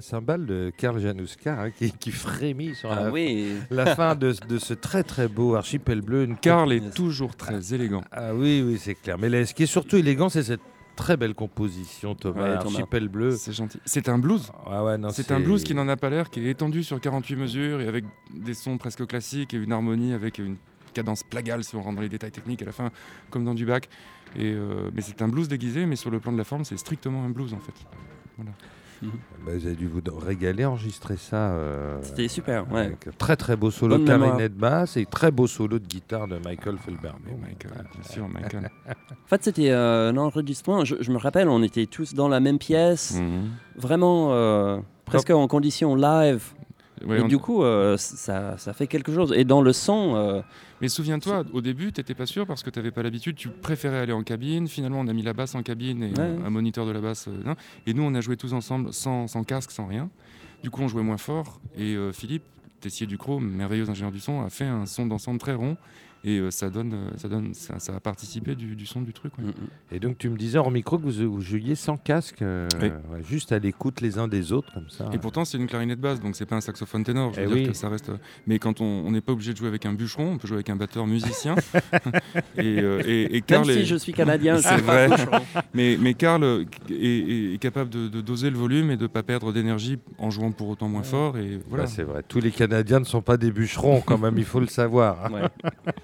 Speaker 2: La cymbale de Karl Januska hein, qui, qui frémit sur
Speaker 6: Ah
Speaker 2: la,
Speaker 6: oui.
Speaker 2: la fin de, de ce très très beau archipel bleu. Une
Speaker 7: Karl est toujours très élégant.
Speaker 2: Ah oui, oui, c'est clair. Mais là, ce qui est surtout élégant, c'est cette très belle composition, Thomas.
Speaker 6: Ouais.
Speaker 2: Archipel bleu.
Speaker 7: C'est gentil. C'est un blues.
Speaker 2: Ah ouais,
Speaker 7: C'est un blues qui n'en a pas l'air, qui est étendu sur 48 mesures et avec des sons presque classiques et une harmonie avec une cadence plagale si on rentre dans les détails techniques à la fin, comme dans du bac. Et euh, mais c'est un blues déguisé, mais sur le plan de la forme, c'est strictement un blues en fait.
Speaker 2: Bah, vous avez dû vous régaler, enregistrer ça. euh,
Speaker 6: C'était super, ouais.
Speaker 2: avec un très très beau solo de clarinette basse et très beau solo de guitare de Michael Felberg.
Speaker 7: Mais Michael, bien sûr, Michael.
Speaker 6: En fait, c'était euh, un enregistrement. Je, je me rappelle, on était tous dans la même pièce,
Speaker 7: Mhm.
Speaker 6: vraiment euh, presque en condition live.
Speaker 7: Ouais,
Speaker 6: et
Speaker 7: on-
Speaker 6: du coup, euh, ça, ça fait quelque chose. Et dans le son, euh,
Speaker 7: Mais souviens-toi, au début, tu n'étais pas sûr parce que tu n'avais pas l'habitude, tu préférais aller en cabine. Finalement, on a mis la basse en cabine et
Speaker 6: Ouais.
Speaker 7: un, moniteur de la basse. euh, non. et nous, on a joué tous ensemble sans, sans casque, sans rien. Du coup, on jouait moins fort. Et Philippe, Tessier Ducrot, merveilleux ingénieur du son, a fait un son d'ensemble très rond. Et euh, ça, donne, euh, ça, donne, ça, ça a participé du, du son du truc. ouais.
Speaker 6: mm, mm.
Speaker 2: Et donc tu me disais en micro que vous, vous jouiez sans casque, euh,
Speaker 7: Oui.
Speaker 2: ouais, juste à l'écoute les uns des autres comme ça.
Speaker 7: Et pourtant, c'est une clarinette basse, donc c'est pas un saxophone ténor. Je veux
Speaker 2: Eh
Speaker 7: dire
Speaker 2: oui.
Speaker 7: que ça reste. Mais quand on n'est pas obligé de jouer avec un bûcheron, on peut jouer avec un batteur musicien. et, euh, et, et
Speaker 6: même si
Speaker 7: est-
Speaker 6: je suis canadien,
Speaker 7: C'est
Speaker 6: pas
Speaker 7: vrai. Mais, mais Karl euh, est, capable de, de doser le volume et de ne pas perdre d'énergie en jouant pour autant moins fort. Et voilà.
Speaker 2: Bah, c'est vrai, tous les Canadiens ne sont pas des bûcherons quand même, il faut le savoir.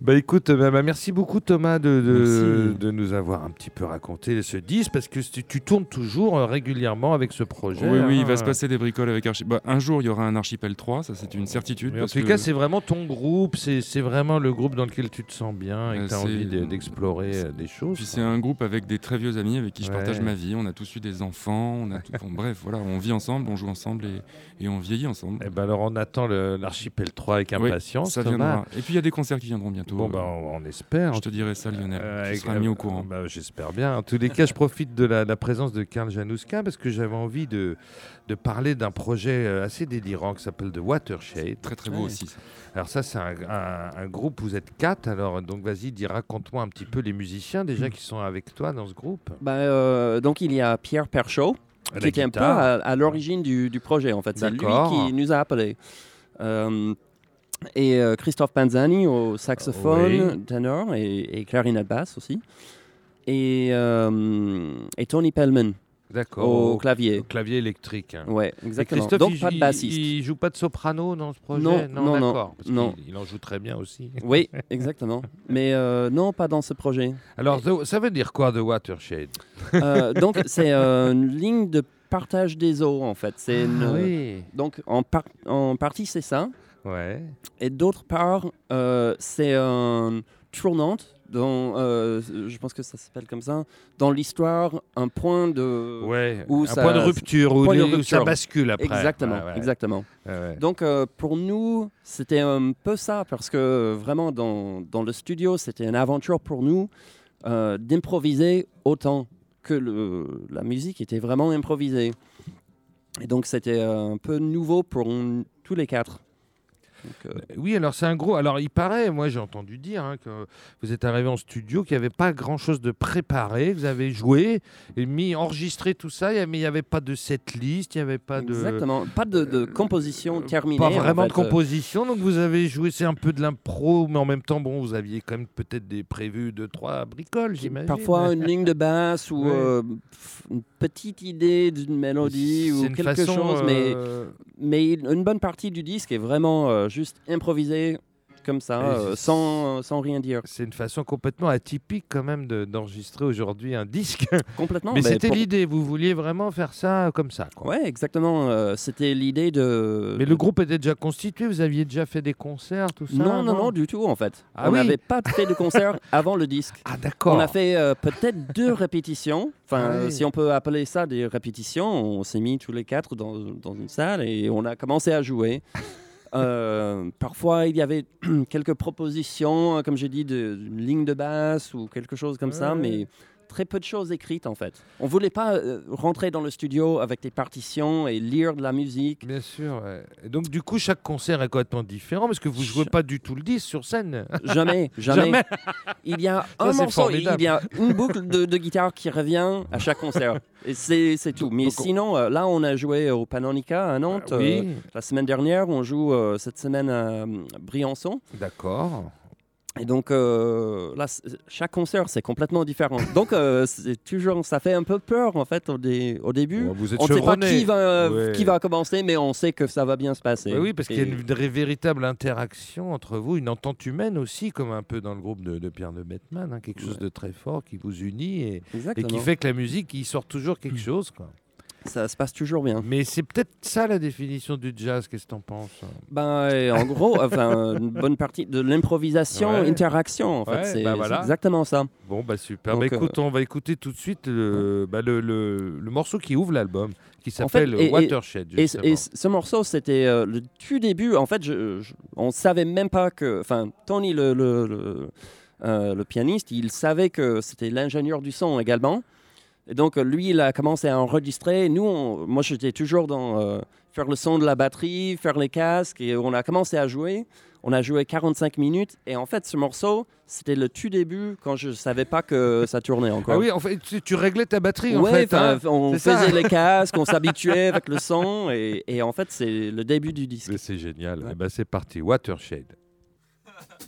Speaker 2: Bah écoute, bah, bah, merci beaucoup Thomas de, de, nous avoir un petit peu raconté ce disque parce que tu, tu tournes toujours euh, régulièrement avec ce projet.
Speaker 7: oui, oui, il
Speaker 2: hein.
Speaker 7: va se passer des bricoles avec Archipel. un jour, il y aura un Archipel 3, ça c'est une certitude.
Speaker 2: Mais en
Speaker 7: parce
Speaker 2: tout
Speaker 7: que-
Speaker 2: cas, c'est vraiment ton groupe, c'est vraiment le groupe dans lequel tu te sens bien et que
Speaker 7: Euh,
Speaker 2: tu as envie de- d'explorer euh, des choses.
Speaker 7: Puis c'est un groupe avec des très vieux amis avec qui je
Speaker 2: Ouais.
Speaker 7: partage ma vie. On a tous eu des enfants, on a tout- bon, bref, voilà, on vit ensemble, on joue ensemble et, et on vieillit ensemble.
Speaker 2: Eh ben alors on attend l'Archipel 3 avec
Speaker 7: Oui,
Speaker 2: impatience.
Speaker 7: ça
Speaker 2: Thomas.
Speaker 7: viendra. Et puis il y a des concerts qui viendront bientôt.
Speaker 2: Bon, bah, on, on espère.
Speaker 7: je te dirai ça, Lionel.
Speaker 2: Euh,
Speaker 7: tu
Speaker 2: avec-
Speaker 7: seras mis au courant.
Speaker 2: bah, J'espère bien. En tous les cas, je profite de la, la présence de Karl Januska parce que j'avais envie de, de parler d'un projet euh, assez délirant qui s'appelle The Watershed.
Speaker 7: Très très beau
Speaker 6: Ouais.
Speaker 7: aussi. ça.
Speaker 2: Alors ça, c'est un, un- un groupe, vous êtes quatre. Alors donc vas-y, dis, raconte-moi un petit peu les musiciens déjà qui sont avec toi dans ce groupe.
Speaker 6: Bah, euh, donc il y a Pierre Perchaud, qui était un peu à, à l'origine du, du projet en fait. C'est lui qui nous a appelés. Euh, et euh, Christophe Panzani au saxophone,
Speaker 2: Oui.
Speaker 6: ténor et, et clarinette basse aussi. Et, euh, et Tony Pellman
Speaker 2: D'accord.
Speaker 6: au clavier.
Speaker 2: au clavier électrique. hein.
Speaker 6: Ouais,
Speaker 2: Et
Speaker 6: exactement.
Speaker 2: Christophe,
Speaker 6: Donc
Speaker 2: il,
Speaker 6: pas de
Speaker 2: il-
Speaker 6: bassiste.
Speaker 2: il joue pas de soprano dans ce projet?
Speaker 6: Non, non, non, non.
Speaker 2: Il, en joue très bien aussi.
Speaker 6: Oui, exactement. Mais euh, non, pas dans ce projet.
Speaker 2: Alors, The- ça veut dire quoi, The Watershed?
Speaker 6: Euh, donc c'est euh, une ligne de partage des eaux en fait. C'est une-
Speaker 2: Ah oui.
Speaker 6: Donc en, par- en partie c'est ça.
Speaker 2: Ouais.
Speaker 6: Et d'autre part, euh, c'est un tournante dans, euh, je pense que ça s'appelle comme ça, dans l'histoire, un point de...
Speaker 2: Ouais.
Speaker 6: Où
Speaker 2: un
Speaker 6: ça-
Speaker 2: point de rupture, où,
Speaker 6: de
Speaker 2: ça bascule après.
Speaker 6: Exactement,
Speaker 2: Ouais, ouais.
Speaker 6: exactement. Donc euh, pour nous, c'était un peu ça, parce que vraiment dans, dans le studio, c'était une aventure pour nous euh, d'improviser autant que le- la musique était vraiment improvisée. Et donc c'était un peu nouveau pour tous les quatre. Donc, euh,
Speaker 2: Oui, alors c'est un gros. Alors il paraît, moi j'ai entendu dire hein, que vous êtes arrivé en studio, qu'il n'y avait pas grand chose de préparé, vous avez joué, et mis, enregistré tout ça, mais il n'y avait pas de set list, il n'y avait pas de.
Speaker 6: Exactement. Pas de, de composition terminée.
Speaker 2: Pas
Speaker 6: en
Speaker 2: vraiment
Speaker 6: fait.
Speaker 2: de composition, donc vous avez joué, c'est un peu de l'impro, mais en même temps, bon, vous aviez quand même peut-être des prévus deux, trois bricoles, j'imagine.
Speaker 6: Parfois une ligne de basse ou
Speaker 2: Ouais.
Speaker 6: euh, une petite idée d'une mélodie ou quelque
Speaker 2: façon,
Speaker 6: chose, mais,
Speaker 2: euh,
Speaker 6: mais une bonne partie du disque est vraiment euh, juste improvisée comme ça,
Speaker 2: Mais
Speaker 6: euh, sans, sans rien dire.
Speaker 2: C'est une façon complètement atypique quand même de- d'enregistrer aujourd'hui un disque.
Speaker 6: Complètement.
Speaker 2: mais c'était
Speaker 6: pour-
Speaker 2: l'idée, vous vouliez vraiment faire ça comme ça. quoi.
Speaker 6: Ouais, exactement. euh, C'était l'idée de.
Speaker 2: Mais le groupe était déjà constitué, vous aviez déjà fait des concerts, tout ça
Speaker 6: Non, non, non, du tout en fait.
Speaker 2: Ah
Speaker 6: on
Speaker 2: oui.
Speaker 6: n'avait pas fait de concert avant le disque.
Speaker 2: Ah d'accord.
Speaker 6: On a fait euh, peut-être deux répétitions. Enfin, euh, si on peut appeler ça des répétitions, on s'est mis tous les quatre dans, dans une salle et on a commencé à jouer. Euh, parfois, il y avait quelques propositions, euh, comme j'ai dit, de- d'une ligne de basse ou quelque chose comme ça, mais très peu de choses écrites en fait. On voulait pas euh, rentrer dans le studio avec des partitions et lire de la musique.
Speaker 2: Bien sûr. ouais. Et donc, du coup, chaque concert est complètement différent parce que vous jouez
Speaker 6: Cha-
Speaker 2: pas du tout le disque sur scène.
Speaker 6: Jamais, jamais.
Speaker 2: Jamais.
Speaker 6: Il y a un
Speaker 2: c'est
Speaker 6: morceau, il
Speaker 2: formidable.
Speaker 6: y a une boucle de, de guitare qui revient à chaque concert. Et c'est c'est tout. Mais
Speaker 2: Donc, on-
Speaker 6: sinon, euh, là, on a joué au Panonica à Nantes. euh,
Speaker 2: oui,
Speaker 6: la semaine dernière, on joue euh, cette semaine à euh, Briançon.
Speaker 2: d'accord.
Speaker 6: Et donc, euh, là, chaque concert, c'est complètement différent. Donc, euh, c'est toujours, ça fait un peu peur, en fait, au, dé- au début.
Speaker 2: Bon, vous êtes
Speaker 6: on ne sait pas qui va,
Speaker 2: Ouais.
Speaker 6: qui va commencer, mais on sait que ça va bien se passer.
Speaker 2: Ouais, oui, parce qu'il y a une véritable interaction entre vous, une entente humaine aussi, comme un peu dans le groupe de, de Pierre de Bettman, hein, quelque chose de très fort qui vous unit et, qui fait que la musique, il sort toujours quelque chose. Quoi.
Speaker 6: Ça se passe toujours bien.
Speaker 2: Mais c'est peut-être ça la définition du jazz, qu'est-ce que t'en penses hein?
Speaker 6: Ben, et en gros, enfin, une bonne partie de l'improvisation,
Speaker 2: Ouais.
Speaker 6: interaction, en fait.
Speaker 2: Ouais,
Speaker 6: c'est
Speaker 2: bah
Speaker 6: c'est
Speaker 2: voilà.
Speaker 6: exactement ça.
Speaker 2: Bon, bah super.
Speaker 6: Donc,
Speaker 2: bah, écoute, on va écouter tout de suite le, bah, le, le- le morceau qui ouvre l'album, qui
Speaker 6: En fait,
Speaker 2: s'appelle
Speaker 6: et- et-
Speaker 2: Watershed.
Speaker 6: Et, ce morceau, c'était euh, le tout début. En fait, je, je- on savait même pas que. Enfin, Tony, le, euh, le pianiste, il savait que c'était l'ingénieur du son également. Et donc, euh, lui, il a commencé à enregistrer. Nous, on- moi, j'étais toujours dans euh, faire le son de la batterie, faire les casques. Et on a commencé à jouer. On a joué 45 minutes. Et en fait, ce morceau, c'était le tout début quand je savais pas que ça tournait encore.
Speaker 2: Ah oui, en fait, tu, tu réglais ta batterie en
Speaker 6: Ouais,
Speaker 2: fait.
Speaker 6: enfin,
Speaker 2: hein.
Speaker 6: on
Speaker 2: ça.
Speaker 6: faisait les casques, on s'habituait avec le son, et, et en fait, c'est le début du disque.
Speaker 2: C'est génial.
Speaker 6: Ouais.
Speaker 2: Eh ben, c'est parti, Watershed.
Speaker 8: Watershed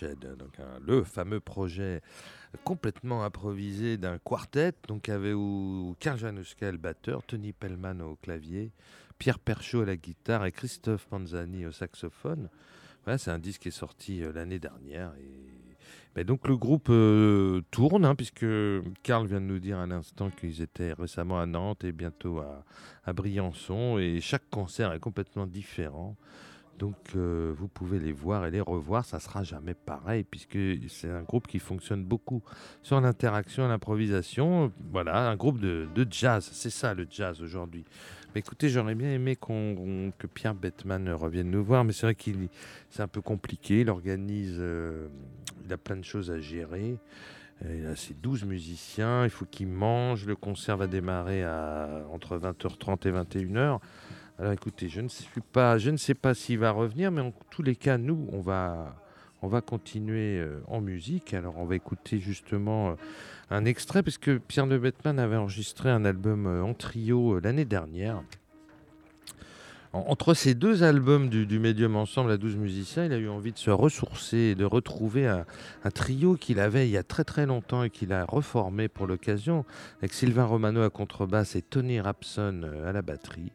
Speaker 2: Watershed, donc le fameux projet complètement improvisé d'un quartet, donc avait où Karl Januska le batteur, Tony Pellman au clavier, Pierre Perchaud à la guitare et Christophe Panzani au saxophone. Voilà, c'est un disque qui est sorti euh, l'année dernière. Et... Ben donc le groupe euh, tourne, hein, puisque Karl vient de nous dire à l'instant qu'ils étaient récemment à Nantes et bientôt à Briançon. Et chaque concert est complètement différent. Donc euh, vous pouvez les voir et les revoir, ça sera jamais pareil puisque c'est un groupe qui fonctionne beaucoup sur l'interaction, l'improvisation. Voilà, un groupe de, jazz, c'est ça le jazz aujourd'hui. Mais écoutez, j'aurais bien aimé que Pierre Bettman revienne nous voir, mais c'est vrai qu'il c'est un peu compliqué. Il organise, euh, il a plein de choses à gérer. Il a ses 12 musiciens, il faut qu'il mange. Le concert va démarrer entre 20h30 et 21h. Alors écoutez, je ne, suis pas, je ne sais pas s'il va revenir, mais en tous les cas, nous, on va, on va continuer euh, en musique. Alors on va écouter justement euh, un extrait, parce que Pierre de Bettman avait enregistré un album euh, en trio l'année dernière. entre ces deux albums du, Médium Ensemble à 12 musiciens, il a eu envie de se ressourcer et de retrouver un, un trio qu'il avait il y a très très longtemps et qu'il a reformé pour l'occasion, avec Sylvain Romano à contrebasse et Tony Rapson à la batterie.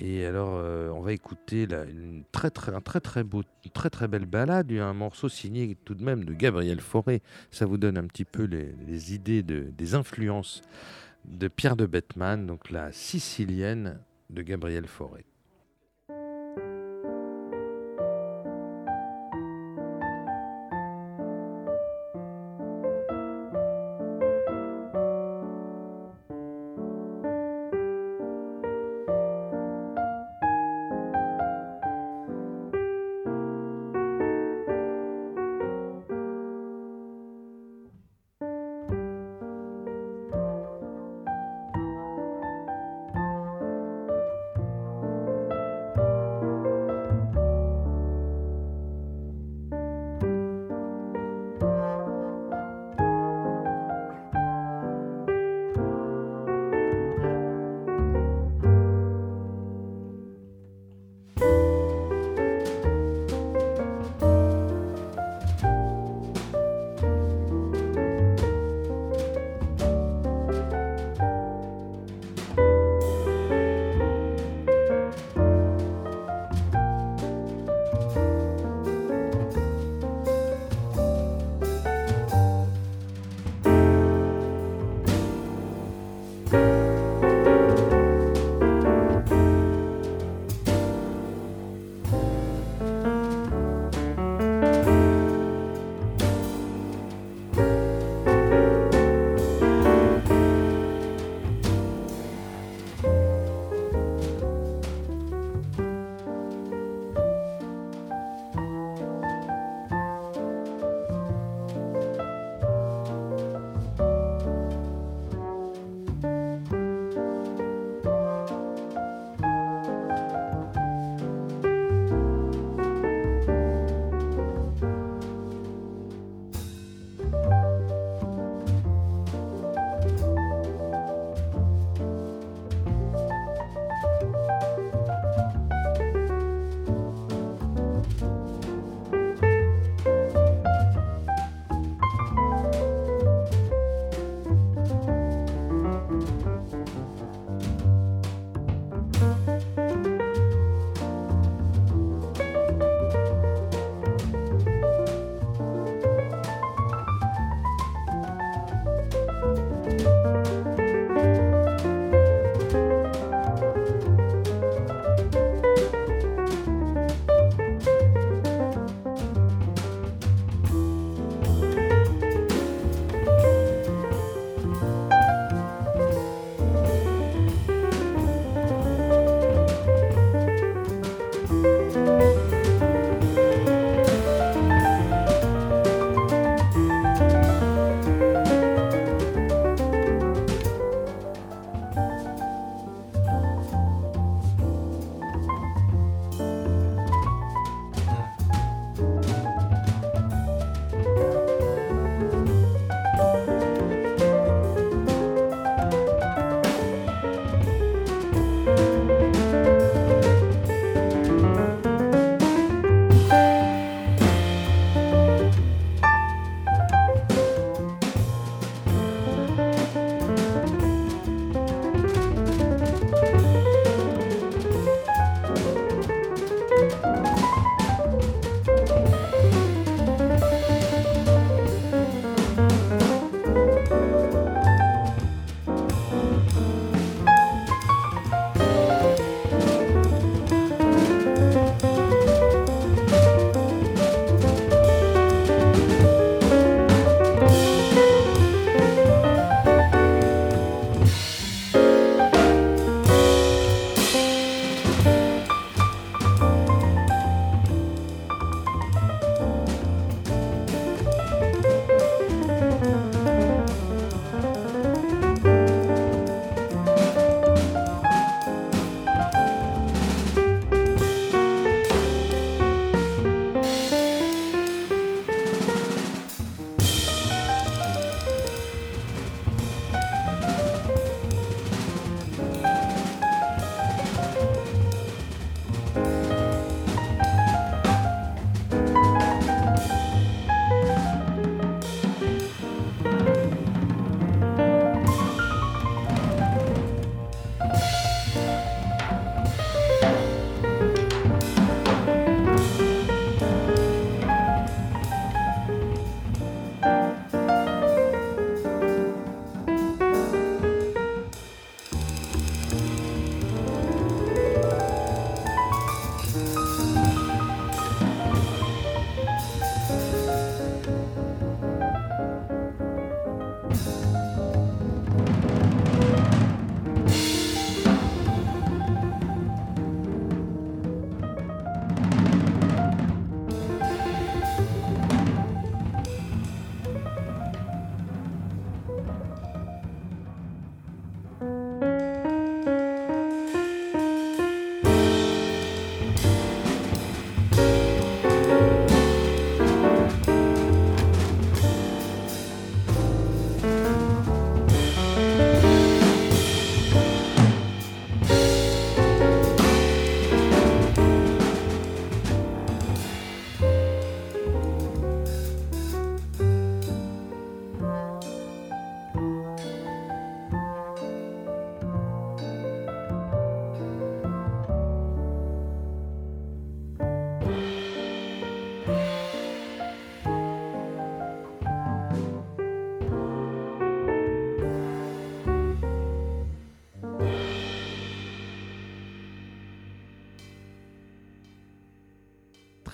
Speaker 2: Et alors, euh, on va écouter une très, très, un très, très, beau, très, très belle balade, un morceau signé tout de même de Gabriel Fauré. Ça vous donne un petit peu les, idées de, des influences de Pierre de Bettman, donc la sicilienne de Gabriel Fauré.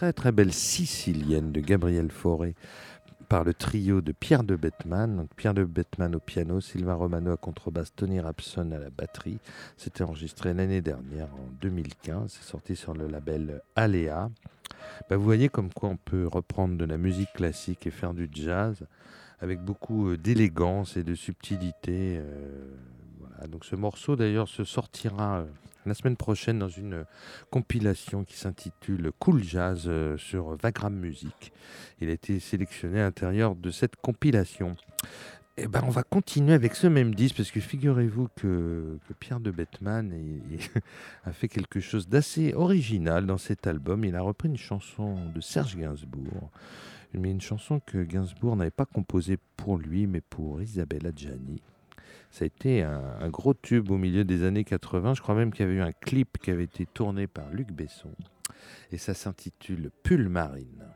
Speaker 2: Très très belle Sicilienne de Gabriel Fauré par le trio de Pierre de Bettman. Pierre de Bettman au piano, Sylvain Romano à contrebasse, Tony Rapson à la batterie. C'était enregistré l'année dernière, en 2015. C'est sorti sur le label Aléa. Bah, vous voyez comme quoi on peut reprendre de la musique classique et faire du jazz avec beaucoup euh, d'élégance et de subtilité. euh. Donc ce morceau d'ailleurs se sortira euh, la semaine prochaine dans une euh, compilation qui s'intitule Cool Jazz euh, sur Vagram Music. Il a été sélectionné à l'intérieur de cette compilation. Et ben, on va continuer avec ce même disque parce que figurez-vous que, Pierre de Bettman a fait quelque chose d'assez original dans cet album. Il a repris une chanson de Serge Gainsbourg, mais une chanson que Gainsbourg n'avait pas composée pour lui, mais pour Isabella Gianni. Ça a été un, gros tube au milieu des années 80. Je crois même qu'il y avait eu un clip qui avait été tourné par Luc Besson. Et ça s'intitule Pull Marine.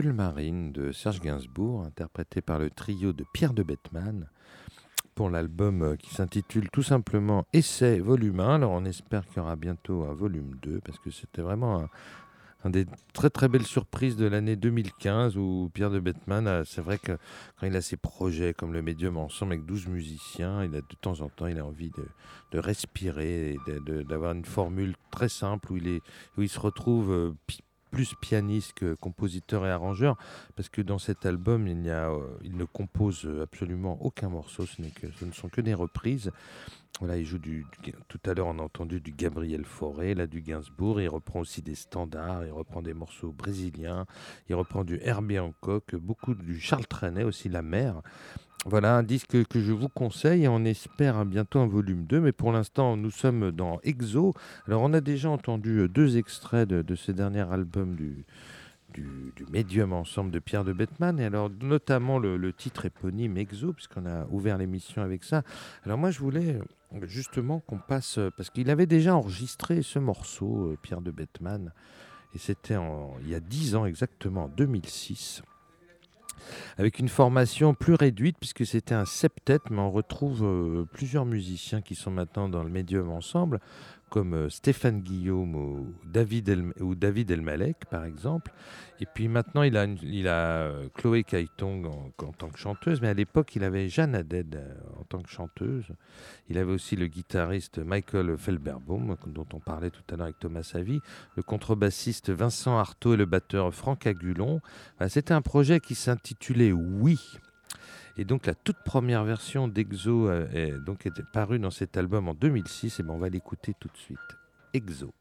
Speaker 2: Pulmarine de Serge Gainsbourg, interprété par le trio de Pierre de Bettman pour l'album euh, qui s'intitule tout simplement Essai volume 1. Alors on espère qu'il y aura bientôt un volume 2 parce que c'était vraiment un, un des très très belles surprises de l'année 2015 où Pierre de Bettman, c'est vrai que quand il a ses projets comme le Médium ensemble avec 12 musiciens, il a de temps en temps il a envie de, de respirer, d'avoir une formule très simple où il, est, où il se retrouve euh, plus pianiste que compositeur et arrangeur, parce que dans cet album, il, a, euh, il ne compose absolument aucun morceau, ce, que, ce ne sont que des reprises. Voilà, il joue du, tout à l'heure on a entendu du Gabriel Fauré, là du Gainsbourg, il reprend aussi des standards, il reprend des morceaux brésiliens, il reprend du Herbie Hancock, beaucoup du Charles Trenet aussi, La Mer. Voilà un disque que je vous conseille on espère bientôt un volume 2, mais pour l'instant nous sommes dans Exo. Alors on a déjà entendu deux extraits de, ce dernier album du, du, médium ensemble de Pierre de Bettman, et alors notamment le, titre éponyme Exo, puisqu'on a ouvert l'émission avec ça. Alors moi je voulais justement qu'on passe, euh, parce qu'il avait déjà enregistré ce morceau, Pierre de Bettman, et c'était il y a dix ans exactement, en 2006 avec une formation plus réduite puisque c'était un septet, mais on retrouve euh, plusieurs musiciens qui sont maintenant dans le médium ensemble comme euh, Stéphane Guillaume ou David, Elmalek, par exemple. Et puis maintenant, il a, il a euh, Chloé Kaitong en, tant que chanteuse, mais à l'époque, il avait Jeanne Haddad euh, en tant que chanteuse. Il avait aussi le guitariste Michael Felberbaum, dont on parlait tout à l'heure avec Thomas Savy, le contrebassiste Vincent Artaud et le batteur Franck Agulon. C'était un projet qui s'intitulait Oui. Et donc la toute première version d'Exo euh, est, donc parue dans cet album en 2006. Et ben on va l'écouter tout de suite. Exo.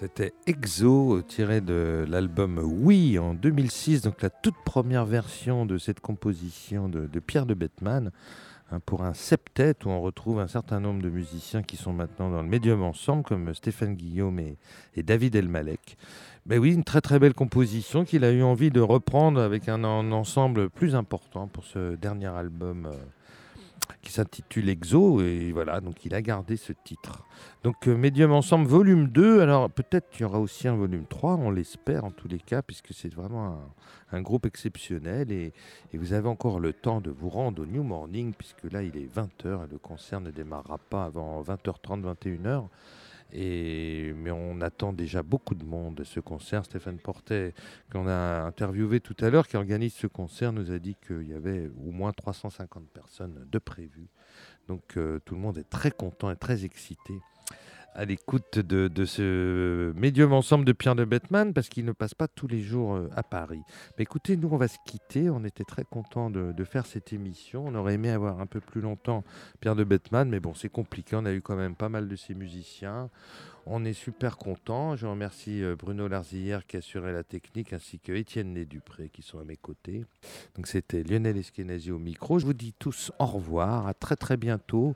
Speaker 2: C'était Exo, tiré de l'album Oui en 2006, donc la toute première version de cette composition de, Pierre de Bettman, hein, pour un septet où on retrouve un certain nombre de musiciens qui sont maintenant dans le médium ensemble, comme Stéphane Guillaume et, David Elmalek. Mais oui, une très très belle composition qu'il a eu envie de reprendre avec un, ensemble plus important pour ce dernier album. Euh, qui s'intitule Exo, et voilà, donc il a gardé ce titre. Donc euh, Medium Ensemble volume 2, alors peut-être qu'il y aura aussi un volume 3, on l'espère en tous les cas, puisque c'est vraiment un, groupe exceptionnel, et, et, vous avez encore le temps de vous rendre au New Morning, puisque là il est 20h, et le concert ne démarrera pas avant 20h30, 21h. Et, mais on attend déjà beaucoup de monde à ce concert. Stéphane Portet, qu'on a interviewé tout à l'heure, qui organise ce concert, nous a dit qu'il y avait au moins 350 personnes de prévues. Donc euh, tout le monde est très content et très excité à l'écoute de, ce médium ensemble de Pierre de Bettman parce qu'il ne passe pas tous les jours euh, à Paris. Mais écoutez, nous on va se quitter. On était très contents de, faire cette émission. On aurait aimé avoir un peu plus longtemps Pierre de Bettman, mais bon, c'est compliqué. On a eu quand même pas mal de ces musiciens. On est super contents. Je remercie euh, Bruno Larzillière qui a assuré la technique ainsi que Étienne Né-Dupré qui sont à mes côtés. Donc c'était Lionel Eskenazi au micro. Je vous dis tous au revoir. À très très bientôt.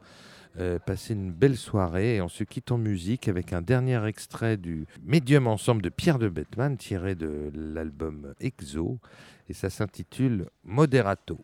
Speaker 2: Euh, passer une belle soirée et on se quitte en musique avec un dernier extrait du médium ensemble de Pierre de Bettman tiré de l'album Exo et ça s'intitule Moderato.